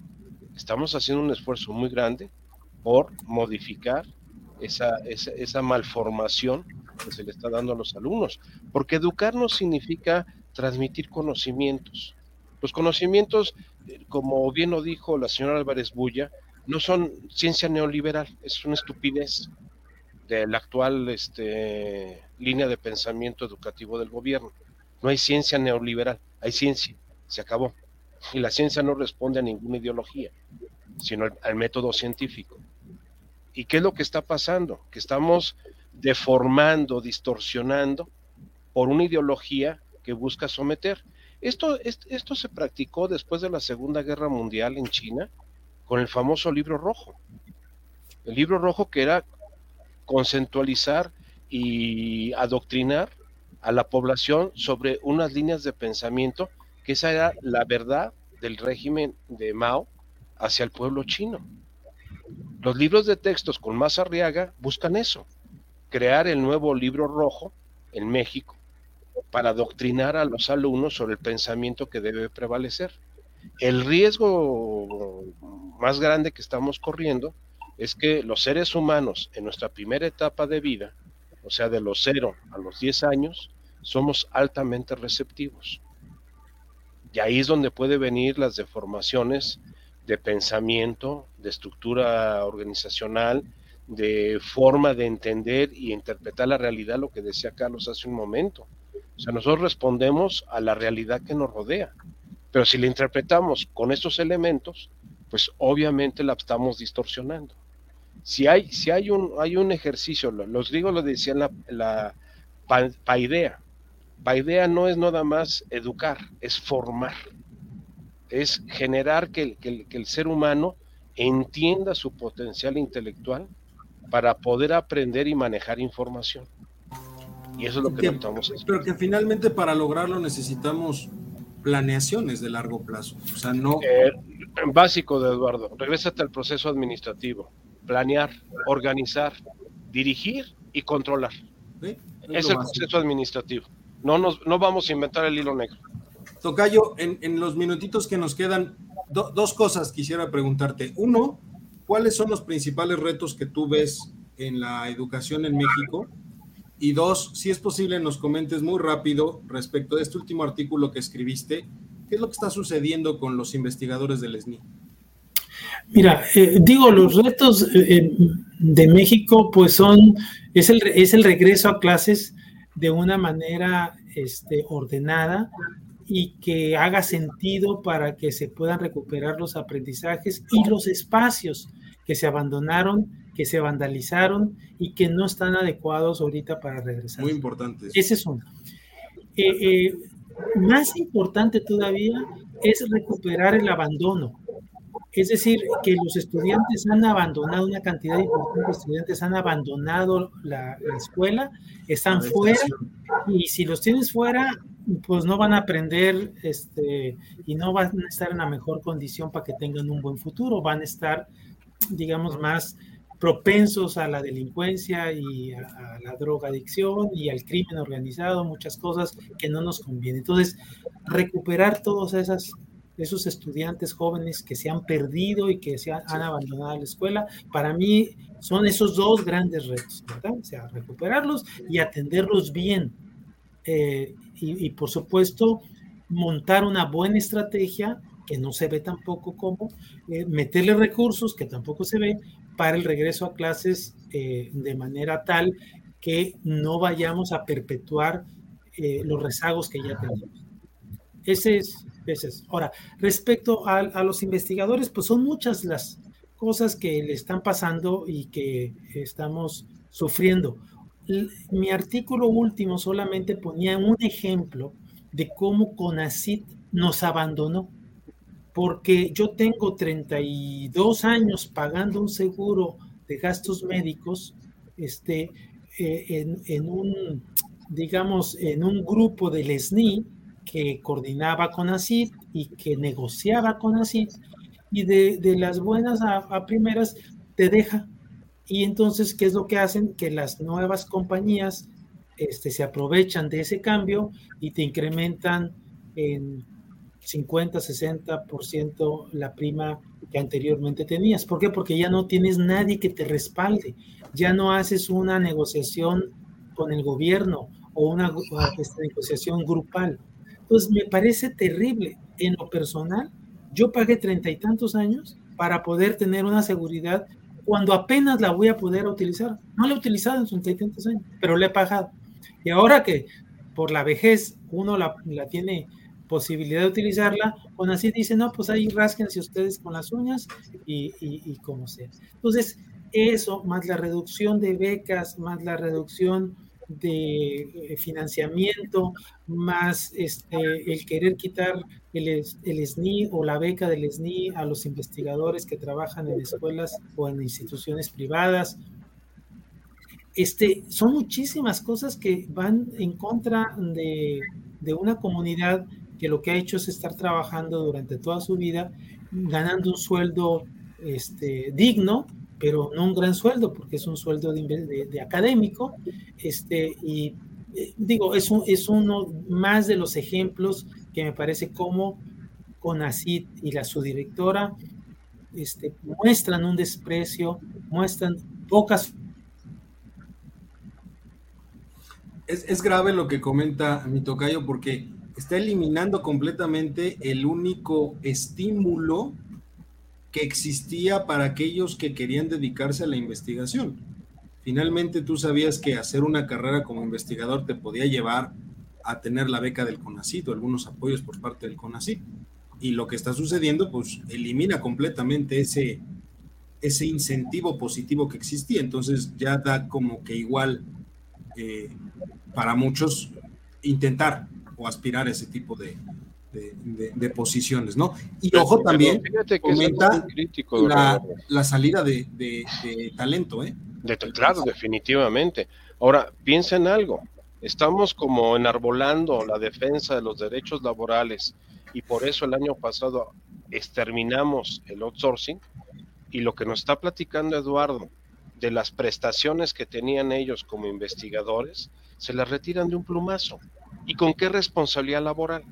estamos haciendo un esfuerzo muy grande por modificar esa, esa, malformación que se le está dando a los alumnos. Porque educar no significa transmitir conocimientos. Los conocimientos, eh, como bien lo dijo la señora Álvarez Bulla, no son ciencia neoliberal, es una estupidez de la actual este, línea de pensamiento educativo del gobierno. No hay ciencia neoliberal, hay ciencia, se acabó. Y la ciencia no responde a ninguna ideología, sino al método científico. ¿Y qué es lo que está pasando? Que estamos deformando, distorsionando por una ideología que busca someter. Esto, esto se practicó después de la Segunda Guerra Mundial en China con el famoso libro rojo. El libro rojo que era concentualizar y adoctrinar a la población sobre unas líneas de pensamiento que esa era la verdad del régimen de Mao hacia el pueblo chino. Los libros de textos con más arriaga buscan eso, crear el nuevo libro rojo en México para adoctrinar a los alumnos sobre el pensamiento que debe prevalecer. El riesgo más grande que estamos corriendo es que los seres humanos en nuestra primera etapa de vida, o sea, de los 0 a los 10 años, somos altamente receptivos. Y ahí es donde puede venir las deformaciones de pensamiento, de estructura organizacional, de forma de entender y interpretar la realidad, lo que decía Carlos hace un momento. O sea, nosotros respondemos a la realidad que nos rodea, pero si la interpretamos con estos elementos, pues obviamente la estamos distorsionando. Si hay, si hay, un, hay un ejercicio, los griegos lo decían la, la paidea. Paidea no es nada más educar, es formar es generar que el, ser humano entienda su potencial intelectual para poder aprender y manejar información. Y eso es lo que, necesitamos. Pero que finalmente para lograrlo necesitamos planeaciones de largo plazo. O sea, no. Eh, básico de Eduardo, regrésate al proceso administrativo. Planear, organizar, dirigir y controlar. Es, el proceso administrativo. No, nos, no vamos a inventar el hilo negro. Tocayo, en, los minutitos que nos quedan, dos cosas quisiera preguntarte. Uno, ¿cuáles son los principales retos que tú ves en la educación en México? Y dos, si es posible, nos comentes muy rápido respecto de este último artículo que escribiste, ¿qué es lo que está sucediendo con los investigadores del SNI? Mira, eh, digo, los retos eh, de México, pues son, es el, es el regreso a clases de una manera este, ordenada, y que haga sentido para que se puedan recuperar los aprendizajes y los espacios que se abandonaron, que se vandalizaron y que no están adecuados ahorita para regresar. Muy importante. Ese es uno. Eh, eh, más importante todavía es recuperar el abandono. Es decir, que los estudiantes han abandonado, una cantidad importante de estudiantes han abandonado la, escuela, están fuera, y si los tienes fuera, pues no van a aprender este, y no van a estar en la mejor condición para que tengan un buen futuro, van a estar, digamos, más propensos a la delincuencia y a, la drogadicción y al crimen organizado, muchas cosas que no nos convienen. Entonces, recuperar todos esas, esos estudiantes jóvenes que se han perdido y que se han, abandonado la escuela, para mí son esos dos grandes retos, ¿verdad? O sea, recuperarlos y atenderlos bien. Eh, y, por supuesto montar una buena estrategia que no se ve tampoco cómo, eh, meterle recursos, que tampoco se ve, para el regreso a clases eh, de manera tal que no vayamos a perpetuar eh, los rezagos que ya tenemos. Ese es, ese es. Ahora, respecto a, a, los investigadores, pues son muchas las cosas que le están pasando y que estamos sufriendo. Mi artículo último solamente ponía un ejemplo de cómo CONACIT nos abandonó, porque yo tengo 32 años pagando un seguro de gastos médicos, este, eh, en, en, un, digamos, en un grupo del SNI que coordinaba con ACID y que negociaba con ACID, y de, de las buenas a, a, primeras te deja. Y entonces, ¿qué es lo que hacen? Que las nuevas compañías este, se aprovechan de ese cambio y te incrementan en 50, 60% la prima que anteriormente tenías. ¿Por qué? Porque ya no tienes nadie que te respalde, ya no haces una negociación con el gobierno o una negociación grupal. Entonces, me parece terrible. En lo personal, yo pagué treinta y tantos años para poder tener una seguridad cuando apenas la voy a poder utilizar. No la he utilizado en y tantos años, pero la he pagado. Y ahora que por la vejez uno la, la tiene posibilidad de utilizarla, con así dice, no, pues ahí rásquense ustedes con las uñas y, y, y como sea. Entonces, eso, más la reducción de becas, más la reducción de eh, financiamiento, más este, el querer quitar el, el, SNI o la beca del SNI a los investigadores que trabajan en escuelas o en instituciones privadas, este, son muchísimas cosas que van en contra de, de, una comunidad que lo que ha hecho es estar trabajando durante toda su vida, ganando un sueldo este, digno, pero no un gran sueldo, porque es un sueldo de, de, de académico, este, y eh, digo, es, un, es uno más de los ejemplos que me parece como CONACIT y la subdirectora este, muestran un desprecio, muestran pocas es, es, grave lo que comenta mi tocayo porque está eliminando completamente el único estímulo que existía para aquellos que querían dedicarse a la investigación. Finalmente tú sabías que hacer una carrera como investigador te podía llevar a tener la beca del CONACIT o algunos apoyos por parte del CONACIT. Y lo que está sucediendo, pues elimina completamente ese, ese incentivo positivo que existía. Entonces ya da como que igual eh, para muchos intentar o aspirar a ese tipo de, de, de, de posiciones, ¿no? Y ojo también, comenta la, la, salida de, talento, ¿eh? claro, definitivamente. Ahora, piensa en algo, estamos como enarbolando la defensa de los derechos laborales y por eso el año pasado exterminamos el outsourcing y lo que nos está platicando Eduardo de las prestaciones que tenían ellos como investigadores, se las retiran de un plumazo. ¿Y con qué responsabilidad laboral?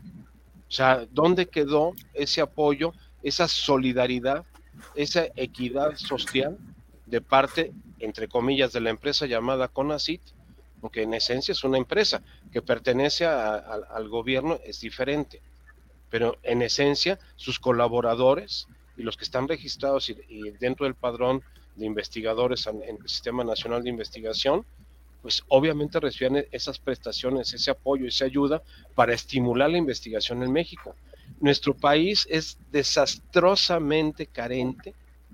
O sea, ¿dónde quedó ese apoyo, esa solidaridad, esa equidad social de parte, entre comillas, de la empresa llamada CONACIT? Porque en esencia es una empresa que pertenece al gobierno, es diferente. Pero en esencia, sus colaboradores y los que están registrados y, dentro del padrón de investigadores en el Sistema Nacional de Investigación, pues obviamente recibían esas prestaciones, ese apoyo, esa ayuda para estimular la investigación en México. Nuestro país es desastrosamente carente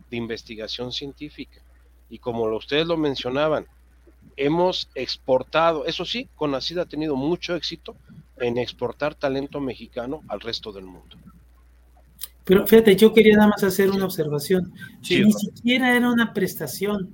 de investigación científica y como ustedes lo mencionaban, hemos exportado, eso sí, CONACID ha tenido mucho éxito en exportar talento mexicano al resto del mundo. Pero fíjate, yo quería nada más hacer una observación. Sí, ni siquiera era una prestación,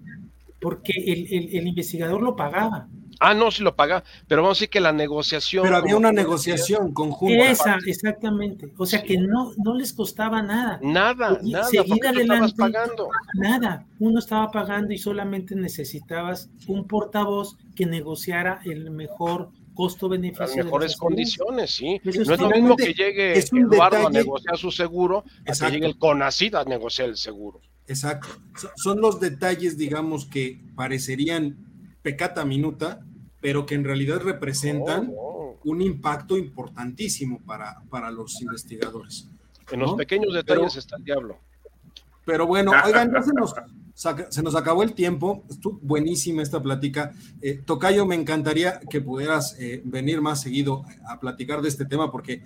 porque el, el, el, investigador lo pagaba. Ah, no, sí lo pagaba, pero vamos a decir que la negociación. Pero había una negociación conjunta. Esa, exactamente. O sea sí. que no, no les costaba nada. Nada, y nada. Seguir adelante, pagando. nada. Uno estaba pagando y solamente necesitabas un portavoz que negociara el mejor costo-beneficio. Las mejores condiciones, sí. Eso no es lo mismo que llegue Eduardo detalle... a negociar su seguro, a que llegue el CONACID a negociar el seguro. Exacto. Son los detalles, digamos, que parecerían pecata minuta, pero que en realidad representan oh, oh. un impacto importantísimo para, para los investigadores. En los pequeños detalles está el diablo. Pero bueno, oigan, se nos, *laughs* se nos acabó el tiempo. Estuvo buenísima esta plática. Eh, Tocayo, me encantaría que pudieras eh, venir más seguido a platicar de este tema porque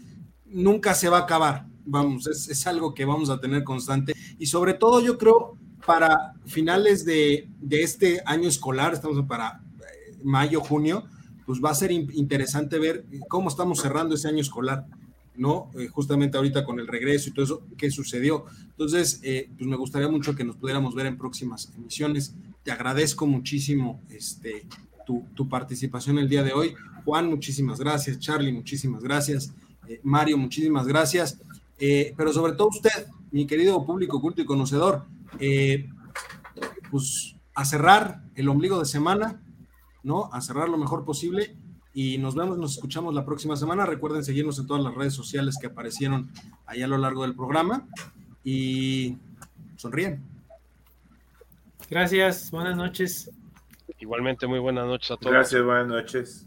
nunca se va a acabar. Vamos, es, es, algo que vamos a tener constante. Y sobre todo, yo creo, para finales de, de este año escolar, estamos para eh, mayo, junio, pues va a ser interesante ver cómo estamos cerrando ese año escolar. ¿no? Eh, justamente ahorita con el regreso y todo eso, ¿qué sucedió? Entonces, eh, pues me gustaría mucho que nos pudiéramos ver en próximas emisiones. Te agradezco muchísimo este, tu, participación el día de hoy. Juan, muchísimas gracias. Charlie, muchísimas gracias. Eh, Mario, muchísimas gracias. pero sobre todo usted, mi querido público culto y conocedor, pues a cerrar el ombligo de semana, ¿no? A cerrar lo mejor posible y nos vemos, nos escuchamos la próxima semana. Recuerden seguirnos en todas las redes sociales que aparecieron ahí a lo largo del programa y sonríen. Gracias, buenas noches. Igualmente, muy buenas noches a todos. Gracias, buenas noches.